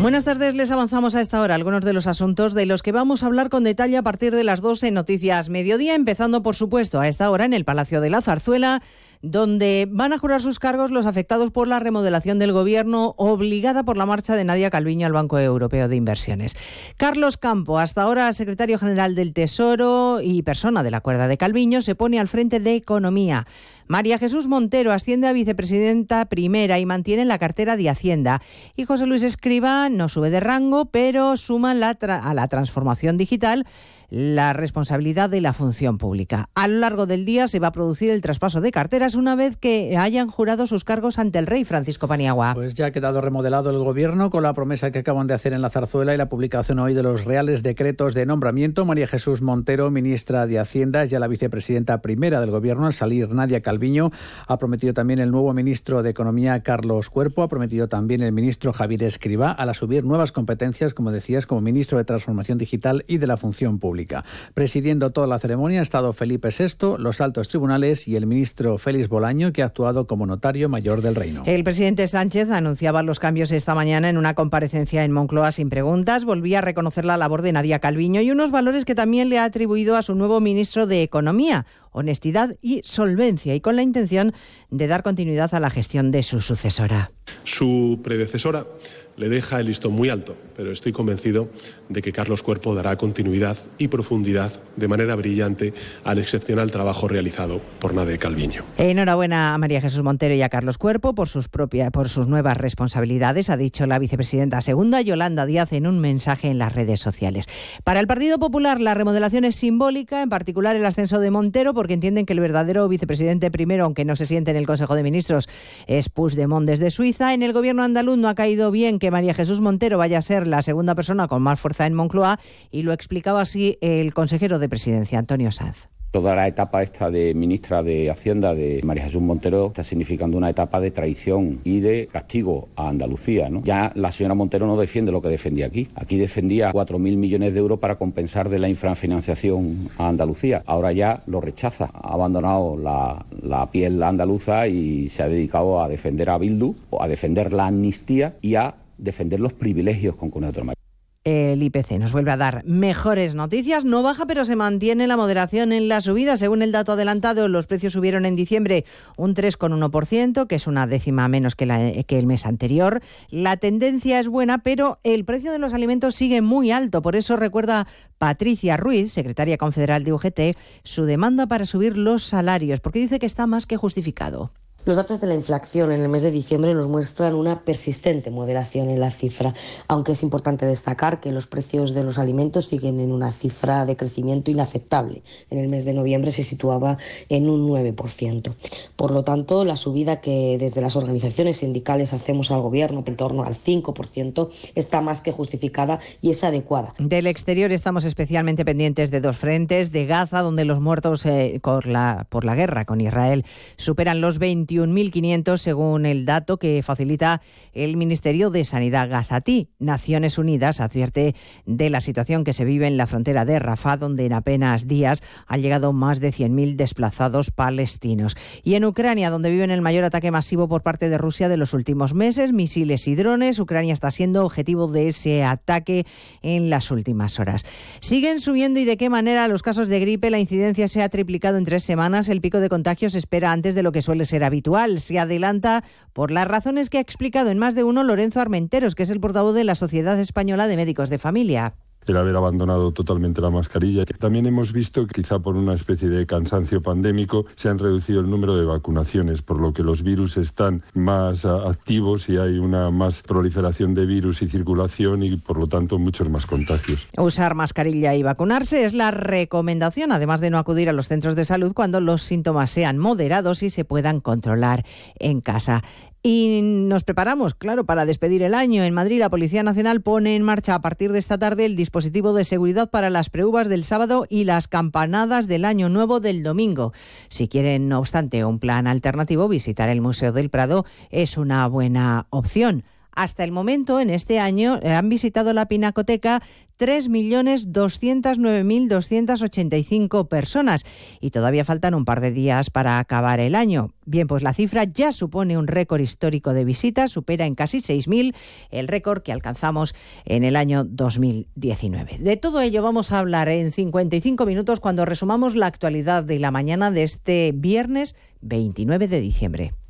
Buenas tardes, les avanzamos a esta hora algunos de los asuntos de los que vamos a hablar con detalle a partir de las 12 en Noticias Mediodía, empezando por supuesto a esta hora en el Palacio de la Zarzuela, donde van a jurar sus cargos los afectados por la remodelación del gobierno obligada por la marcha de Nadia Calviño al Banco Europeo de Inversiones. Carlos Campo, hasta ahora secretario general del Tesoro y persona de la cuerda de Calviño, se pone al frente de Economía. María Jesús Montero asciende a vicepresidenta primera y mantiene la cartera de Hacienda. Y José Luis Escriba no sube de rango, pero suma la a la transformación digital la responsabilidad de la función pública. A lo largo del día se va a producir el traspaso de carteras una vez que hayan jurado sus cargos ante el rey Francisco Paniagua. Pues ya ha quedado remodelado el gobierno con la promesa que acaban de hacer en la zarzuela y la publicación hoy de los reales decretos de nombramiento. María Jesús Montero, ministra de Hacienda, ya la vicepresidenta primera del gobierno al salir Nadia Calviño. Ha prometido también el nuevo ministro de Economía, Carlos Cuerpo. Ha prometido también el ministro Javier Escribá al asumir nuevas competencias, como decías, como ministro de Transformación Digital y de la Función Pública. Presidiendo toda la ceremonia ha estado Felipe VI, los altos tribunales y el ministro Félix Bolaño, que ha actuado como notario mayor del reino. El presidente Sánchez anunciaba los cambios esta mañana en una comparecencia en Moncloa sin preguntas. Volvía a reconocer la labor de Nadia Calviño y unos valores que también le ha atribuido a su nuevo ministro de Economía, honestidad y solvencia, y con la intención de dar continuidad a la gestión de su sucesora. Su predecesora le deja el listón muy alto, pero estoy convencido de que Carlos Cuerpo dará continuidad y profundidad de manera brillante al excepcional trabajo realizado por Nade Calviño. Enhorabuena a María Jesús Montero y a Carlos Cuerpo por sus, propias, por sus nuevas responsabilidades, ha dicho la vicepresidenta segunda, Yolanda Díaz, en un mensaje en las redes sociales. Para el Partido Popular, la remodelación es simbólica, en particular el ascenso de Montero, porque entienden que el verdadero vicepresidente primero, aunque no se siente en el Consejo de Ministros, es Puigdemont desde Suiza. En el gobierno andaluz no ha caído bien que María Jesús Montero vaya a ser la segunda persona con más fuerza en Moncloa, y lo explicaba así el consejero de presidencia, Antonio Sanz. Toda la etapa esta de ministra de Hacienda de María Jesús Montero está significando una etapa de traición y de castigo a Andalucía. ¿no? Ya la señora Montero no defiende lo que defendía aquí. Aquí defendía 4.000 millones de euros para compensar de la infrafinanciación a Andalucía. Ahora ya lo rechaza. Ha abandonado la, piel andaluza y se ha dedicado a defender a Bildu, a defender la amnistía y a defender los privilegios con autónoma. El IPC nos vuelve a dar mejores noticias. No baja, pero se mantiene la moderación en la subida. Según el dato adelantado, los precios subieron en diciembre un 3,1%, que es una décima menos que, la- que el mes anterior. La tendencia es buena, pero el precio de los alimentos sigue muy alto. Por eso recuerda Patricia Ruiz, secretaria confederal de UGT, su demanda para subir los salarios, porque dice que está más que justificado. Los datos de la inflación en el mes de diciembre nos muestran una persistente moderación en la cifra, aunque es importante destacar que los precios de los alimentos siguen en una cifra de crecimiento inaceptable. En el mes de noviembre se situaba en un 9%. Por lo tanto, la subida que desde las organizaciones sindicales hacemos al gobierno, en torno al 5%, está más que justificada y es adecuada. Del exterior estamos especialmente pendientes de dos frentes, de Gaza, donde los muertos eh, por, la, por la guerra con Israel superan los 21.500 según el dato que facilita el Ministerio de Sanidad gazatí. Naciones Unidas advierte de la situación que se vive en la frontera de Rafah, donde en apenas días han llegado más de 100.000 desplazados palestinos. Y en Ucrania, donde viven el mayor ataque masivo por parte de Rusia de los últimos meses, misiles y drones, Ucrania está siendo objetivo de ese ataque en las últimas horas. Siguen subiendo y de qué manera los casos de gripe, la incidencia se ha triplicado en tres semanas, el pico de contagios se espera antes de lo que suele ser habitual. Se adelanta por las razones que ha explicado en más de uno Lorenzo Armenteros, que es el portavoz de la Sociedad Española de Médicos de Familia. El haber abandonado totalmente la mascarilla. También hemos visto que quizá por una especie de cansancio pandémico se han reducido el número de vacunaciones, por lo que los virus están más ah, activos y hay una más proliferación de virus y circulación y por lo tanto muchos más contagios. Usar mascarilla y vacunarse es la recomendación, además de no acudir a los centros de salud cuando los síntomas sean moderados y se puedan controlar en casa. Y nos preparamos, claro, para despedir el año. En Madrid, la Policía Nacional pone en marcha a partir de esta tarde el dispositivo de seguridad para las preuvas del sábado y las campanadas del Año Nuevo del domingo. Si quieren, no obstante, un plan alternativo, visitar el Museo del Prado es una buena opción. Hasta el momento, en este año, han visitado la Pinacoteca 3.209.285 personas y todavía faltan un par de días para acabar el año. Bien, pues la cifra ya supone un récord histórico de visitas, supera en casi 6.000 el récord que alcanzamos en el año 2019. De todo ello vamos a hablar en 55 minutos cuando resumamos la actualidad de la mañana de este viernes 29 de diciembre.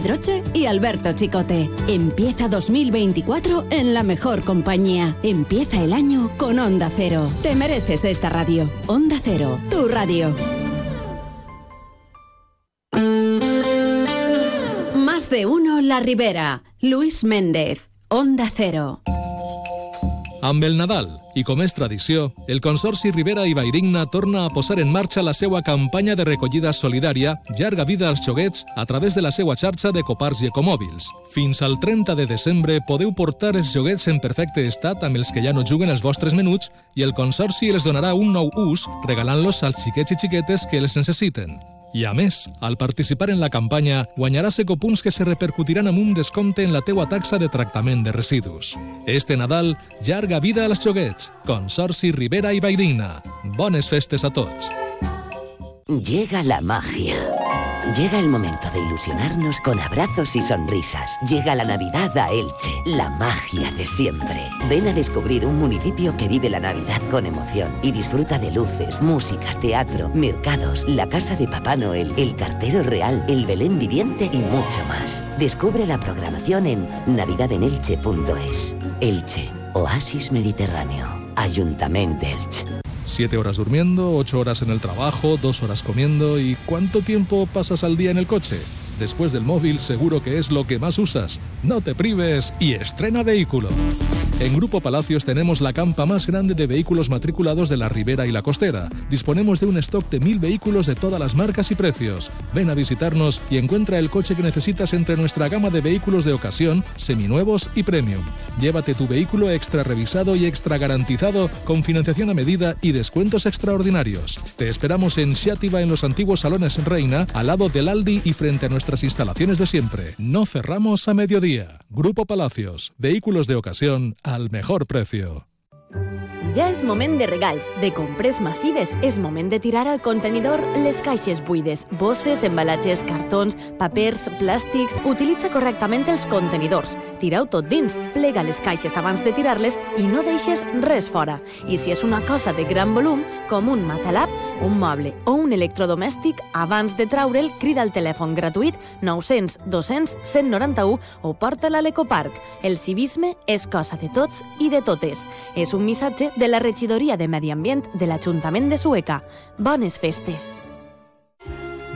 Pedroche y Alberto Chicote. Empieza 2024 en la mejor compañía. Empieza el año con Onda Cero. Te mereces esta radio. Onda Cero, tu radio. Más de uno La Ribera. Luis Méndez. Onda Cero. Amb el Nadal, i com és tradició, el Consorci Rivera i Valldigna torna a posar en marxa la seva campanya de recollida solidària Llarga vida als xoguets a través de la seva xarxa de copars i ecomòbils. Fins al 30 de desembre podeu portar els joguets en perfecte estat amb els que ja no juguen els vostres menuts i el Consorci els donarà un nou ús regalant-los als xiquets i xiquetes que els necessiten. I a més, al participar en la campanya, guanyaràs ecopunts que se repercutiran amb un descompte en la teua taxa de tractament de residus. Este Nadal, llarga vida als xoguets. Consorci Rivera i Valldigna. Bones festes a tots. Llega la magia. Llega el momento de ilusionarnos con abrazos y sonrisas. Llega la Navidad a Elche, la magia de siempre. Ven a descubrir un municipio que vive la Navidad con emoción y disfruta de luces, música, teatro, mercados, la casa de Papá Noel, el cartero real, el Belén viviente y mucho más. Descubre la programación en navidadenelche.es. Elche, Oasis Mediterráneo, Ayuntamiento Elche. Siete horas durmiendo, ocho horas en el trabajo, dos horas comiendo y ¿cuánto tiempo pasas al día en el coche? Después del móvil seguro que es lo que más usas. No te prives y estrena vehículo. En Grupo Palacios tenemos la campa más grande de vehículos matriculados de la Ribera y la Costera. Disponemos de un stock de mil vehículos de todas las marcas y precios. Ven a visitarnos y encuentra el coche que necesitas entre nuestra gama de vehículos de ocasión, seminuevos y premium. Llévate tu vehículo extra revisado y extra garantizado con financiación a medida y descuentos extraordinarios. Te esperamos en Xiativa en los antiguos salones Reina, al lado del Aldi y frente a nuestra instalaciones de siempre. No cerramos a mediodía. Grupo Palacios, vehículos de ocasión al mejor precio. Ja és moment de regals, de compres massives. És moment de tirar al contenidor les caixes buides, bosses, embalatges, cartons, papers, plàstics... Utilitza correctament els contenidors. Tira-ho dins, plega les caixes abans de tirar-les i no deixes res fora. I si és una cosa de gran volum, com un matalap, un moble o un electrodomèstic, abans de traure'l, crida al telèfon gratuït 900 200 191 o porta-la a. El civisme és cosa de tots i de totes. És un missatge de la Regidoria de Medi Ambient de l'Ajuntament de Sueca. Bones festes.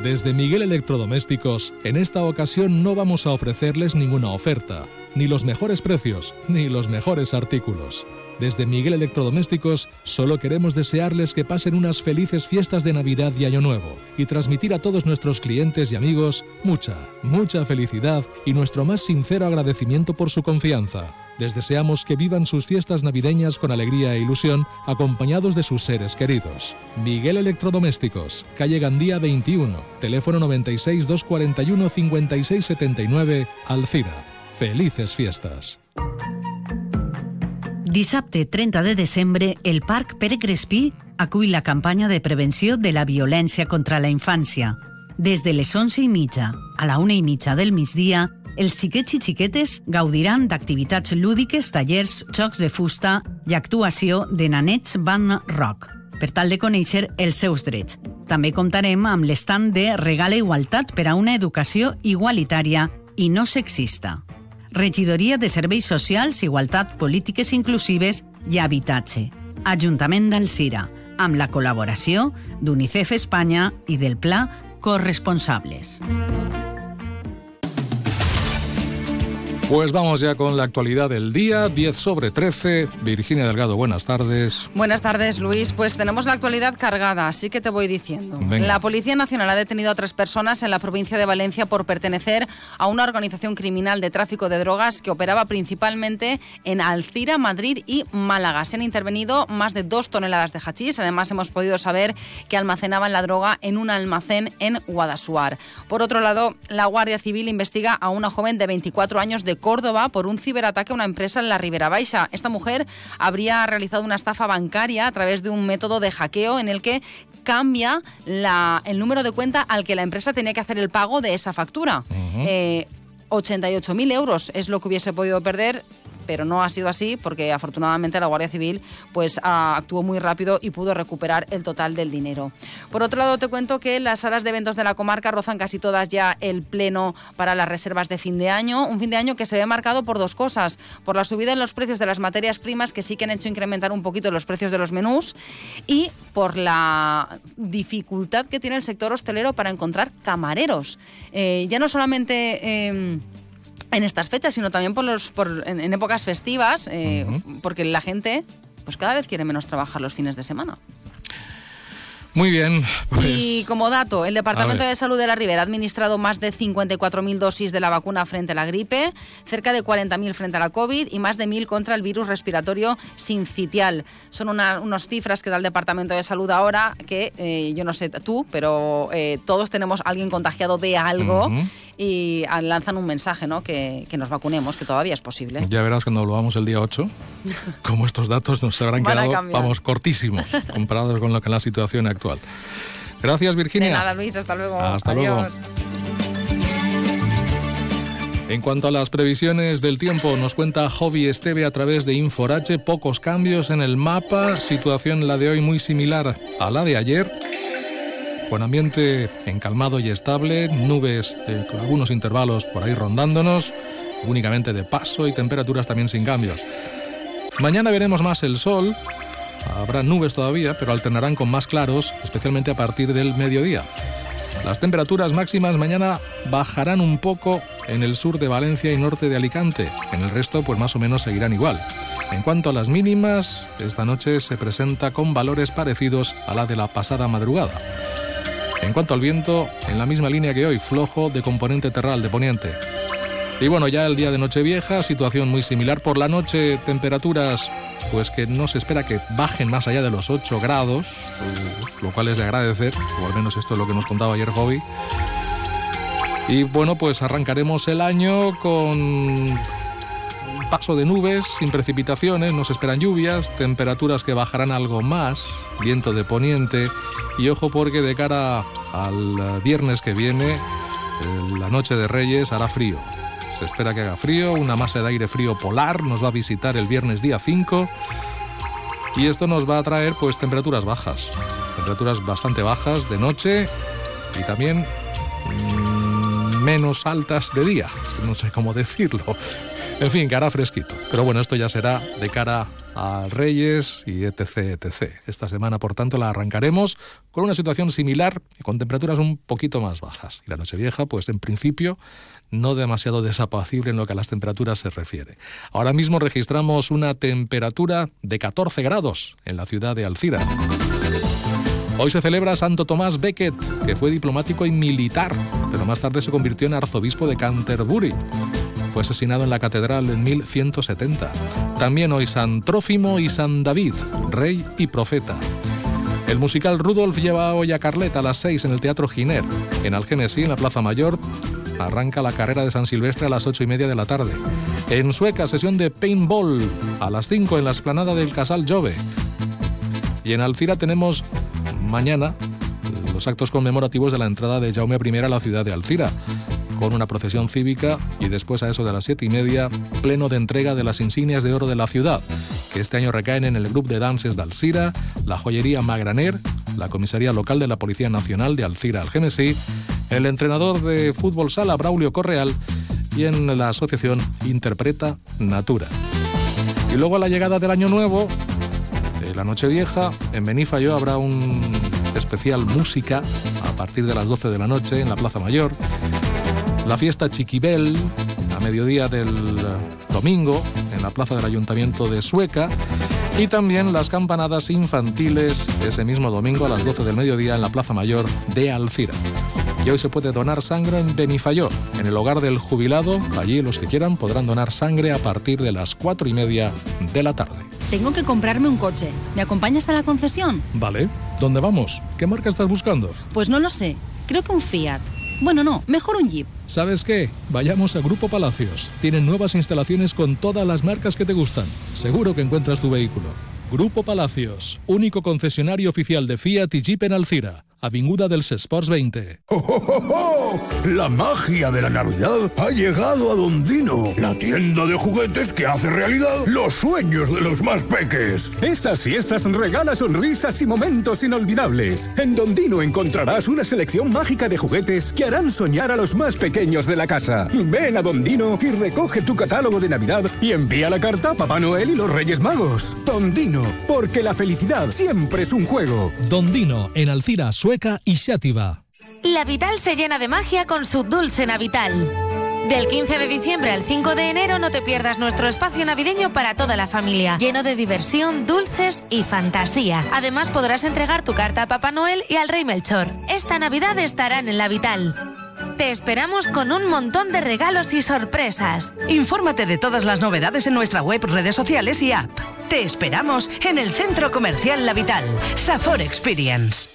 Desde Miguel Electrodomésticos, en esta ocasión no vamos a ofrecerles ninguna oferta, ni los mejores precios, ni los mejores artículos. Desde Miguel Electrodomésticos solo queremos desearles que pasen unas felices fiestas de Navidad y Año Nuevo y transmitir a todos nuestros clientes y amigos mucha, mucha felicidad y nuestro más sincero agradecimiento por su confianza. les deseamos que vivan sus fiestas navideñas con alegría e ilusión, acompañados de sus seres queridos. Miguel Electrodomésticos, calle Gandía 21, teléfono 96 241 5679, Alcira. Felices fiestas. Dissabte 30 de desembre, el Parc Pere Crespí acull la campanya de prevenció de la violència contra la infància. Des de les 11 i mitja a la 1 i mitja del migdia, els xiquets i xiquetes gaudiran d'activitats lúdiques, tallers, jocs de fusta i actuació de nanets Van Rock, per tal de conèixer els seus drets. També comptarem amb l'estant de Regala Igualtat per a una educació igualitària i no sexista. Regidoria de Serveis Socials, Igualtat, Polítiques Inclusives i Habitatge. Ajuntament d'Alcira, amb la col·laboració d'UNICEF Espanya i del Pla Corresponsables. Pues vamos ya con la actualidad del día, 10 sobre 13. Virginia Delgado, buenas tardes. Buenas tardes, Luis. Pues tenemos la actualidad cargada, así que te voy diciendo. Venga. La Policía Nacional ha detenido a tres personas en la provincia de Valencia por pertenecer a una organización criminal de tráfico de drogas que operaba principalmente en Alcira, Madrid y Málaga. Se han intervenido más de dos toneladas de hachís. Además, hemos podido saber que almacenaban la droga en un almacén en Guadasuar. Por otro lado, la Guardia Civil investiga a una joven de 24 años de Córdoba por un ciberataque a una empresa en la Ribera Baixa. Esta mujer habría realizado una estafa bancaria a través de un método de hackeo en el que cambia la- el número de cuenta al que la empresa tenía que hacer el pago de esa factura. Eh, 88.000 euros es lo que hubiese podido perder pero no ha sido así porque afortunadamente la Guardia Civil pues ah, actuó muy rápido y pudo recuperar el total del dinero. Por otro lado te cuento que las salas de eventos de la comarca rozan casi todas ya el pleno para las reservas de fin de año, un fin de año que se ve marcado por dos cosas, por la subida en los precios de las materias primas que sí que han hecho incrementar un poquito los precios de los menús y por la dificultad que tiene el sector hostelero para encontrar camareros. Eh, ya no solamente... em, en estas fechas, sino también por los, por, en, en épocas festivas, eh, porque la gente pues cada vez quiere menos trabajar los fines de semana. Muy bien, pues Y como dato, el Departamento de Salud de la Ribera ha administrado más de 54.000 dosis de la vacuna frente a la gripe, cerca de 40.000 frente a la COVID y más de 1.000 contra el virus respiratorio sincitial. Son una- unas cifras que da el Departamento de Salud ahora que eh, yo no sé tú, pero eh, todos tenemos a alguien contagiado de algo Ujú. y ah, lanzan un mensaje, ¿no? Que, que nos vacunemos, que todavía es posible. ya verás cuando volvamos el día 8, como estos datos nos habrán quedado, vamos, cortísimos, comparados con lo que la situación actual. Gracias, Virginia. De nada, Luis, hasta luego. Hasta Adiós. luego. En cuanto a las previsiones del tiempo, nos cuenta Jovi Esteve a través de Inforache, pocos cambios en el mapa, situación la de hoy muy similar a la de ayer, con ambiente encalmado y estable, nubes de- con algunos intervalos por ahí rondándonos, únicamente de paso y temperaturas también sin cambios. Mañana veremos más el sol, habrá nubes todavía, pero alternarán con más claros, especialmente a partir del mediodía. Las temperaturas máximas mañana bajarán un poco en el sur de Valencia y norte de Alicante. En el resto, pues más o menos seguirán igual. En cuanto a las mínimas, esta noche se presenta con valores parecidos a la de la pasada madrugada. En cuanto al viento, en la misma línea que hoy, flojo de componente terral de poniente. Y bueno, ya el día de Nochevieja, situación muy similar. Por la noche, temperaturas pues que no se espera que bajen más allá de los 8 grados, lo cual es de agradecer, o al menos esto es lo que nos contaba ayer Hobby. Y bueno, pues arrancaremos el año con paso de nubes, sin precipitaciones, nos esperan lluvias, temperaturas que bajarán algo más, viento de poniente y ojo porque de cara al viernes que viene, eh, la noche de Reyes hará frío. Se espera que haga frío, una masa de aire frío polar nos va a visitar el viernes día 5 y esto nos va a traer pues temperaturas bajas, temperaturas bastante bajas de noche y también mm, menos altas de día, no sé cómo decirlo. En fin, que hará fresquito. Pero bueno, esto ya será de cara a Reyes y etc, etc. Esta semana, por tanto, la arrancaremos con una situación similar y con temperaturas un poquito más bajas. Y la Nochevieja, pues en principio, no demasiado desapacible en lo que a las temperaturas se refiere. Ahora mismo registramos una temperatura de 14 grados en la ciudad de Alcira. Hoy se celebra Santo Tomás Becket, que fue diplomático y militar, pero más tarde se convirtió en arzobispo de Canterbury. Fue asesinado en la catedral en 1170. También hoy San Trófimo y San David, rey y profeta. El musical Rudolf lleva hoy a Carleta a las 6 en el Teatro Giner. En Algenesí, en la Plaza Mayor, arranca la carrera de San Silvestre a las 8 y media de la tarde. En Sueca, sesión de paintball a las 5 en la esplanada del Casal Jove. Y en Alcira tenemos mañana los actos conmemorativos de la entrada de Jaume I a la ciudad de Alcira, con una procesión cívica y después a eso de las siete y media, pleno de entrega de las insignias de oro de la ciudad, que este año recaen en el Grupo de Dances de Alcira, la joyería Magraner, la comisaría local de la Policía Nacional de Alcira Algemesí, el entrenador de fútbol sala Braulio Correal y en la asociación Interpreta Natura. Y luego a la llegada del año nuevo, la noche vieja, en Benifayó habrá un especial música a partir de las 12 de la noche en la Plaza Mayor. La fiesta Chiquibel a mediodía del domingo en la Plaza del Ayuntamiento de Sueca. Y también las campanadas infantiles ese mismo domingo a las 12 del mediodía en la Plaza Mayor de Alcira. Y hoy se puede donar sangre en Benifayó, en el hogar del jubilado. Allí los que quieran podrán donar sangre a partir de las 4 y media de la tarde. Tengo que comprarme un coche. ¿Me acompañas a la concesión? Vale. ¿Dónde vamos? ¿Qué marca estás buscando? Pues no lo sé. Creo que un Fiat. Bueno, no, mejor un Jeep. ¿Sabes qué? Vayamos a Grupo Palacios. Tienen nuevas instalaciones con todas las marcas que te gustan. Seguro que encuentras tu vehículo. Grupo Palacios, único concesionario oficial de Fiat y Jeep en Alcira. Avinguda del Sports 20. ¡Oh, La magia de la Navidad ha llegado a Dondino, la tienda de juguetes que hace realidad los sueños de los más peques. Estas fiestas regala sonrisas y momentos inolvidables. En Dondino encontrarás una selección mágica de juguetes que harán soñar a los más pequeños de la casa. Ven a Dondino y recoge tu catálogo de Navidad y envía la carta a Papá Noel y los Reyes Magos. Dondino, porque la felicidad siempre es un juego. Dondino, en Alcira, Sueca y Xátiva. La Vital se llena de magia con su dulce Navital. Del 15 de diciembre al 5 de enero no te pierdas nuestro espacio navideño para toda la familia, lleno de diversión, dulces y fantasía. Además podrás entregar tu carta a Papá Noel y al Rey Melchor. Esta Navidad estarán en la Vital. Te esperamos con un montón de regalos y sorpresas. Infórmate de todas las novedades en nuestra web, redes sociales y app. Te esperamos en el Centro Comercial La Vital. Safor Experience.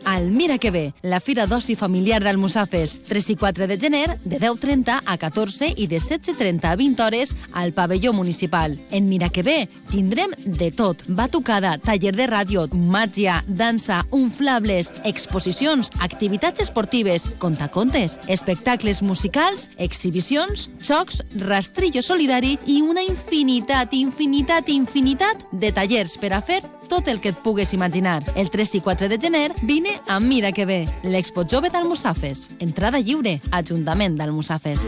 al Mira que bé, la fira d'oci familiar d'Almussafes. 3 i 4 de gener, de 10.30 a 14 i de 16.30 a 20 hores al pavelló municipal. En Mira que bé tindrem de tot. Batucada, taller de ràdio, màgia, dansa, unflables, exposicions, activitats esportives, contacontes, espectacles musicals, exhibicions, xocs, rastrillo solidari i una infinitat, infinitat, infinitat de tallers per a fer tot el que et pugues imaginar. El 3 i 4 de gener vine a Mira que bé, l'Expo Jove d'Almussafes. Entrada lliure, Ajuntament d'Almussafes.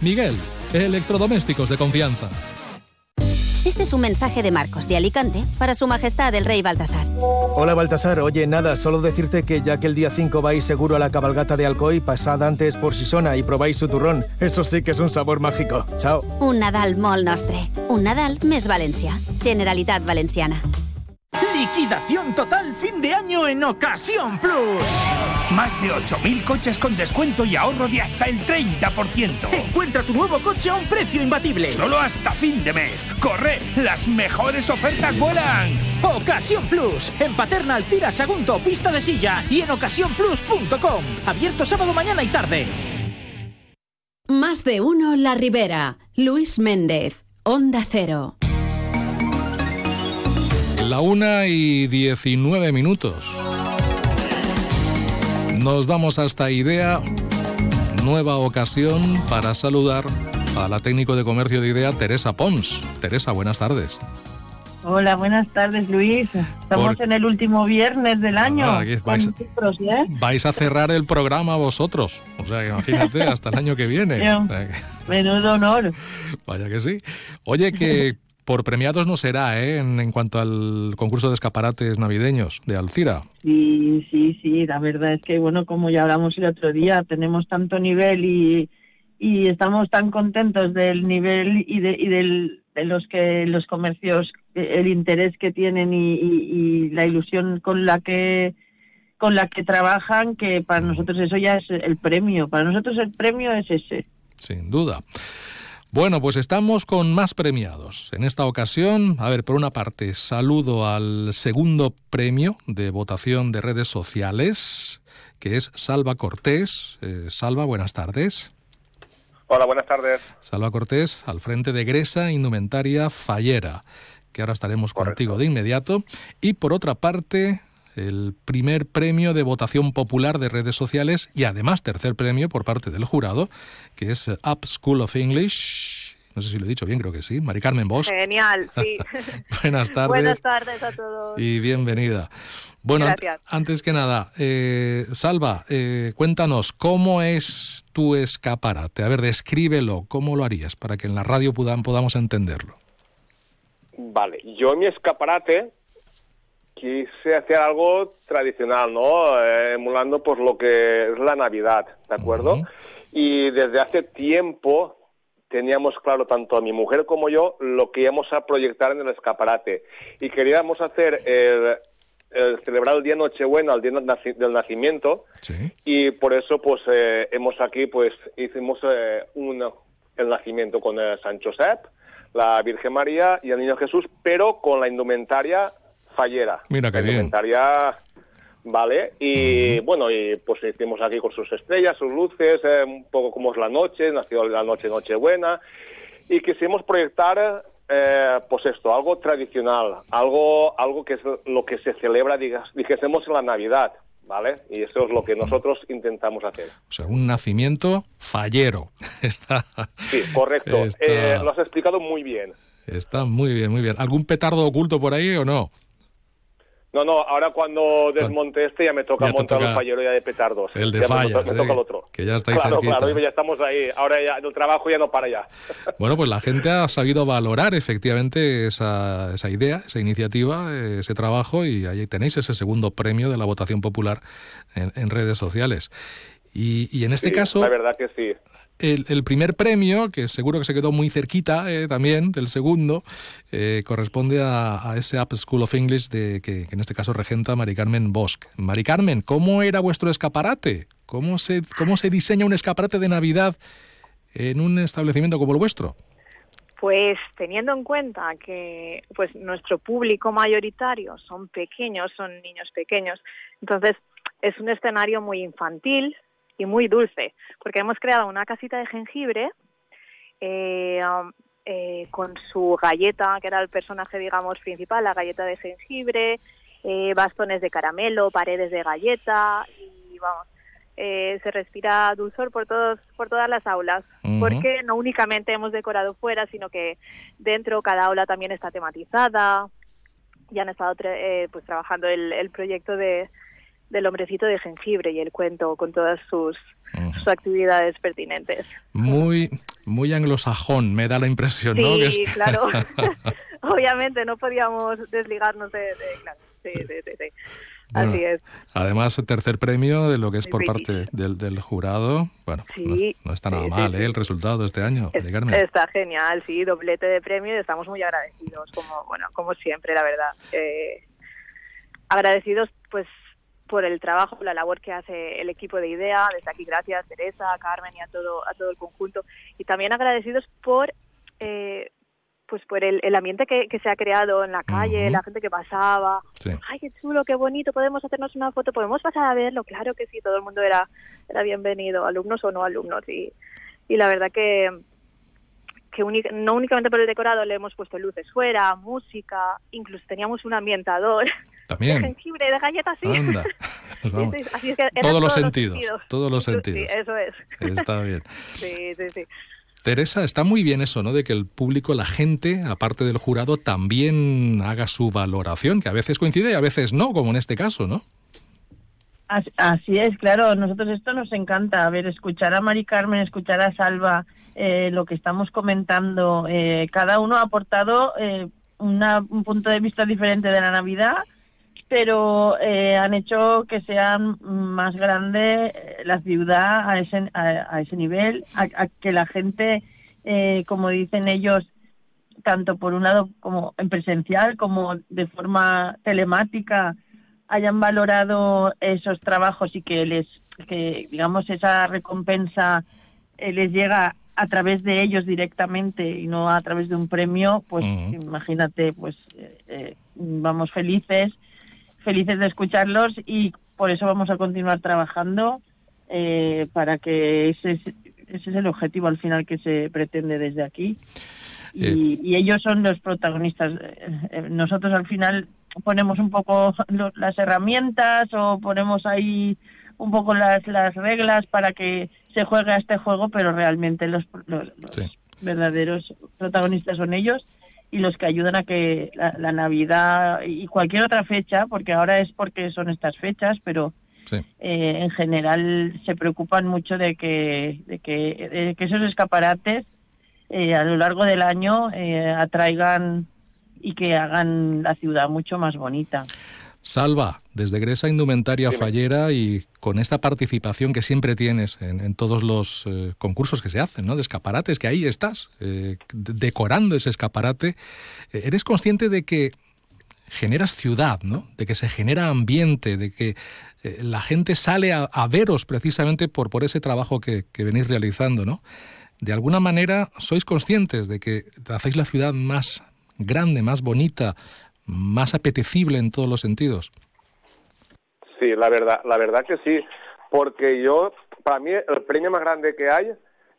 Miguel, electrodomésticos de confianza. Este es un mensaje de Marcos de Alicante para Su Majestad el Rey Baltasar. Hola Baltasar, oye, nada, solo decirte que ya que el día 5 vais seguro a la cabalgata de Alcoy, pasad antes por Sisona y probáis su turrón. Eso sí que es un sabor mágico. Chao. Un Nadal molt nostre. Un Nadal més València. Generalitat Valenciana. Liquidación total fin de año en Ocasión Plus. Más de 8.000 coches con descuento y ahorro de hasta el 30%. Encuentra tu nuevo coche a un precio imbatible. Solo hasta fin de mes. Corre, las mejores ofertas vuelan. Ocasión Plus. En Paterna Alcira Sagunto, pista de silla y en ocasiónplus.com. Abierto sábado, mañana y tarde. Más de uno La Ribera. Luis Méndez, Onda Cero. La una y 19 minutos. Nos vamos hasta IDEA. Nueva ocasión para saludar a la técnico de comercio de IDEA, Teresa Pons. Teresa, buenas tardes. Hola, buenas tardes Luis. Estamos en el último viernes del año. Ah, aquí vais, ¿eh? vais a cerrar el programa vosotros. O sea, imagínate, hasta el año que viene. Menudo honor. Vaya que sí. Oye, que por premiados no será, ¿eh? En, en cuanto al concurso de escaparates navideños de Alcira. Sí, sí, sí. La verdad es que, bueno, como ya hablamos el otro día, tenemos tanto nivel y, y estamos tan contentos del nivel y de, y del, de los que los comercios, eh, el interés que tienen y, y- y la ilusión con la que con la que trabajan, que para nosotros eso ya es el premio. Para nosotros el premio es ese. Sin duda. Bueno, pues estamos con más premiados. En esta ocasión, a ver, por una parte, saludo al segundo premio de votación de redes sociales, que es Salva Cortés. Eh, Salva, buenas tardes. Hola, buenas tardes. Salva Cortés, al frente de Gresa Indumentaria Fallera, que ahora estaremos contigo de inmediato. Y por otra parte, el primer premio de votación popular de redes sociales y además tercer premio por parte del jurado, que es Up School of English. No sé si lo he dicho bien, creo que sí. Mari Carmen Bosch. Genial, sí. Buenas tardes. Buenas tardes a todos. Y bienvenida. Bueno, Gracias. antes que nada, eh, Salva, eh, cuéntanos, ¿cómo es tu escaparate? A ver, descríbelo, ¿cómo lo harías para que en la radio pudan- podamos entenderlo? Vale, yo en mi escaparate quise hacer algo tradicional, ¿no? Eh, emulando pues lo que es la Navidad, ¿de acuerdo? Y desde hace tiempo teníamos claro, tanto a mi mujer como yo, lo que íbamos a proyectar en el escaparate. Y queríamos hacer el, el celebrar el día Nochebuena, el día del nacimiento, y por eso pues eh, hemos aquí pues hicimos eh, un, el nacimiento con San Josep, la Virgen María y el Niño Jesús, pero con la indumentaria fallera. Mira qué bien. vale, y bueno, y pues hicimos aquí con sus estrellas, sus luces, eh, un poco como es la noche, nació la noche Nochebuena, y quisimos proyectar eh, pues esto, algo tradicional, algo, algo que es lo que se celebra, digas, dijésemos en la Navidad, ¿vale? Y eso es lo que nosotros intentamos hacer. O sea, un nacimiento fallero. Está, Sí, correcto. Está- Eh, lo has explicado muy bien. está muy bien, muy bien. ¿Algún petardo oculto por ahí o no? No, no, ahora cuando desmonte este ya me toca Ya montar toca un fallero ya de petardos. El de Ya me toca- me toca el otro. que ya está ahí Claro, cerquita. claro, ya estamos ahí. Ahora ya el trabajo ya no para ya. Bueno, pues la gente ha sabido valorar efectivamente esa, esa idea, esa iniciativa, ese trabajo y ahí tenéis ese segundo premio de la votación popular en, en redes sociales. Y, y en este Sí, caso, La verdad que sí. El, el primer premio, que seguro que se quedó muy cerquita eh, también del segundo, eh, corresponde a, ese Up School of English de, que, que en este caso regenta Mari Carmen Bosch. Mari Carmen, ¿cómo era vuestro escaparate? ¿Cómo se, ¿Cómo se diseña un escaparate de Navidad en un establecimiento como el vuestro? Pues teniendo en cuenta que pues nuestro público mayoritario son pequeños, son niños pequeños, entonces es un escenario muy infantil y muy dulce, porque hemos creado una casita de jengibre eh, um, eh, con su galleta, que era el personaje, digamos, principal, la galleta de jengibre, eh, bastones de caramelo, paredes de galleta y vamos, eh, se respira dulzor por todos por todas las aulas Ujú. porque no únicamente hemos decorado fuera sino que dentro cada aula también está tematizada y han estado eh, pues trabajando el, el proyecto de del hombrecito de jengibre y el cuento con todas sus, sus actividades pertinentes. Muy, muy anglosajón, me da la impresión, Sí, es- claro. Obviamente no podíamos desligarnos de, de- claro, sí, sí, sí, sí. Bueno, Así es. Además, tercer premio de lo que es por parte del, del jurado. Bueno, Sí, no, no está nada sí, mal, sí. ¿eh? El resultado de este año. Está genial, sí, doblete de premio y estamos muy agradecidos, como bueno, como siempre, la verdad. Eh, agradecidos, pues, por el trabajo, la labor que hace el equipo de IDEA. Desde aquí, gracias, Teresa, a Carmen y a todo, a todo el conjunto. Y también agradecidos por, eh, pues, por el, el ambiente que, que se ha creado en la calle, la gente que pasaba. Sí. Ay, qué chulo, qué bonito, podemos hacernos una foto, podemos pasar a verlo. Claro que sí, todo el mundo era, era bienvenido, alumnos o no alumnos. Y, y la verdad que, que no únicamente por el decorado le hemos puesto luces fuera, música, incluso teníamos un ambientador. También. De jengibre, de galletas, sí. Anda. Así es que todos, los sentidos, todos los sentidos. Sí, eso es. Está bien. Sí, sí, sí. Teresa, está muy bien eso, ¿no? De que el público, la gente, aparte del jurado, también haga su valoración, que a veces coincide y a veces no, como en este caso, ¿no? Así es, claro. Nosotros esto nos encanta. A ver, escuchar a Mari Carmen, escuchar a Salva, eh, lo que estamos comentando. Eh, cada uno ha aportado eh, un punto de vista diferente de la Navidad, pero han hecho que sea más grande la ciudad a ese, a, ese nivel, a que la gente, como dicen ellos, tanto por un lado como en presencial como de forma telemática, hayan valorado esos trabajos y que les, que digamos esa recompensa eh, les llega a través de ellos directamente y no a través de un premio, pues imagínate, pues eh, eh, vamos felices, felices de escucharlos y por eso vamos a continuar trabajando para que ese es, ese es el objetivo al final que se pretende desde aquí. Y, y, ellos son los protagonistas. Nosotros al final ponemos un poco las herramientas o ponemos ahí un poco las, las reglas para que se juegue a este juego, pero realmente los, los, verdaderos protagonistas son ellos y los que ayudan a que la, Navidad y cualquier otra fecha, porque ahora es porque son estas fechas, pero eh, en general se preocupan mucho de que, de que, que esos escaparates eh, a lo largo del año eh, atraigan y que hagan la ciudad mucho más bonita. Salva, desde Gresa Indumentaria Fallera y con esta participación que siempre tienes en, todos los eh, concursos que se hacen, ¿no? De escaparates, que ahí estás, eh, decorando ese escaparate, eh, ¿eres consciente de que generas ciudad, ¿no? De que se genera ambiente, de que la gente sale a, veros precisamente por, por ese trabajo que, que venís realizando, ¿no? De alguna manera sois conscientes de que hacéis la ciudad más grande, más bonita, más apetecible en todos los sentidos. Sí, la verdad, la verdad que sí, porque yo, para mí, el premio más grande que hay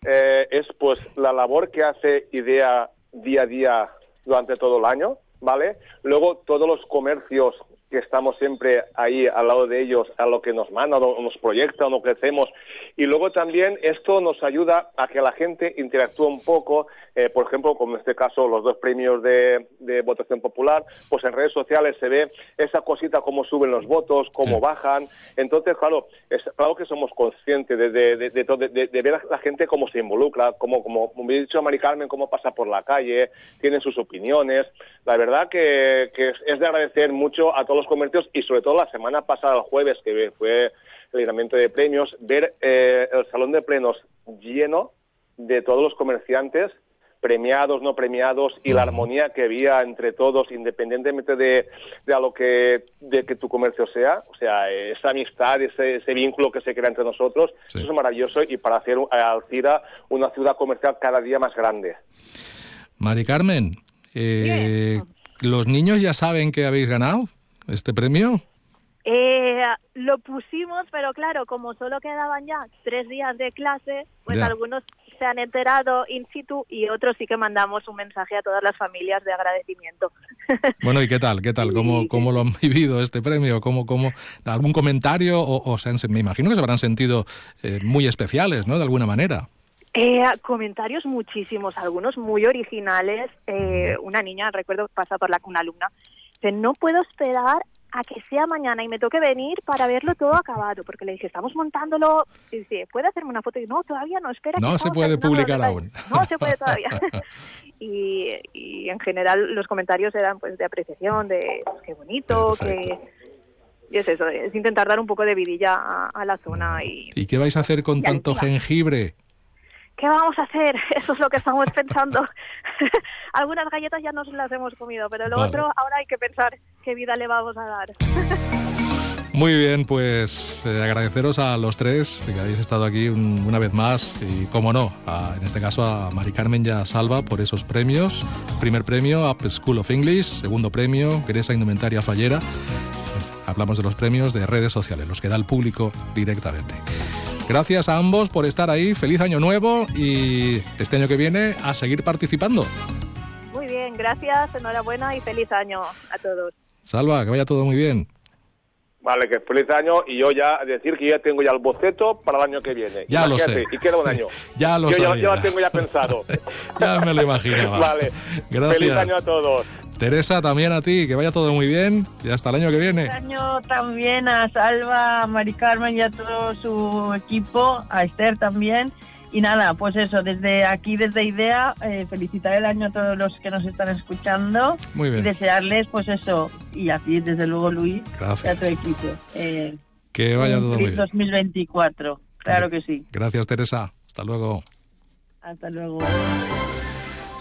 eh, es pues la labor que hace IDEA día a día durante todo el año, ¿vale? Luego todos los comercios que estamos siempre ahí al lado de ellos, a lo que nos mandan, o nos proyectan, o que hacemos. Y luego también esto nos ayuda a que la gente interactúe un poco, eh, por ejemplo, como en este caso los dos premios de, votación popular, pues en redes sociales se ve esa cosita, cómo suben los votos, cómo bajan. Entonces, claro, es claro que somos conscientes de, de, de, ver a la gente cómo se involucra, como, como, como he dicho Mari Carmen, cómo pasa por la calle, tienen sus opiniones. La verdad que, que es de agradecer mucho a todos los comercios y sobre todo la semana pasada, el jueves, que fue el lineamiento de premios, ver eh, el salón de plenos lleno de todos los comerciantes premiados, no premiados, y la armonía que había entre todos, independientemente de, de a lo que, de que tu comercio sea, o sea, esa amistad, ese, ese vínculo que se crea entre nosotros, eso es maravilloso y para hacer a Alcira una ciudad comercial cada día más grande. Mari Carmen, eh, ¿los niños ya saben que habéis ganado? Este premio? Eh, lo pusimos, pero claro, como solo quedaban ya tres días de clase, pues algunos se han enterado in situ y otros sí que mandamos un mensaje a todas las familias de agradecimiento. Bueno, ¿y qué tal? ¿Qué tal? ¿Cómo, cómo lo han vivido este premio? ¿Cómo, cómo, ¿Algún comentario? O, me imagino que se habrán sentido eh, muy especiales, ¿no? De alguna manera. Eh, comentarios muchísimos, algunos muy originales. Eh, una niña, recuerdo, pasa por la una alumna, no puedo esperar a que sea mañana y me toque venir para verlo todo acabado, porque le dije, estamos montándolo, y dice, ¿puede hacerme una foto? Y no, todavía no, espera. No se puede publicar aún. No se puede todavía. y, y, en general los comentarios eran pues de apreciación, de pues, qué bonito, que... Y es eso, es intentar dar un poco de vidilla a, la zona. Y, ¿Y qué vais a hacer con tanto jengibre? ¿Qué vamos a hacer? Eso es lo que estamos pensando. Algunas galletas ya nos las hemos comido, pero lo otro ahora hay que pensar qué vida le vamos a dar. Muy bien, pues eh, agradeceros a los tres que habéis estado aquí una vez más y, como no, en este caso a Mari Carmen y a Salva por esos premios. Primer premio, Up School of English. Segundo premio, Gresa Indumentaria Fallera. Hablamos de los premios de redes sociales, los que da el público directamente. Gracias a ambos por estar ahí. Feliz año nuevo y este año que viene a seguir participando. Muy bien, gracias, enhorabuena y feliz año a todos. Salva, que vaya todo muy bien. Vale, que feliz año y yo ya decir que ya tengo ya el boceto para el año que viene. Ya lo sé. Y queda un año. ya lo yo sabía. Ya, yo lo tengo ya pensado. ya me lo imaginaba. vale. Gracias. Feliz año a todos. Teresa, también a ti, que vaya todo muy bien y hasta el año que viene. Feliz año también a Salva, a Mari Carmen y a todo su equipo, a Esther también. Y nada, pues eso, desde aquí, desde IDEA, eh, felicitar el año a todos los que nos están escuchando. Muy bien. Y desearles, pues eso, y a ti, desde luego, Luis, Gracias. y a tu equipo. eh, Que vaya todo muy bien. 2024, claro que sí. Gracias, Teresa. Hasta luego. Hasta luego.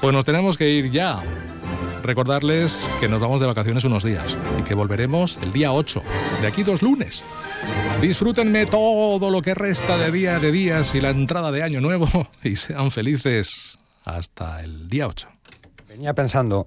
Pues nos tenemos que ir ya. Recordarles que nos vamos de vacaciones unos días y que volveremos el día 8, de aquí dos lunes. Disfrútenme todo lo que resta de día de días y la entrada de año nuevo y sean felices hasta el día 8. Venía pensando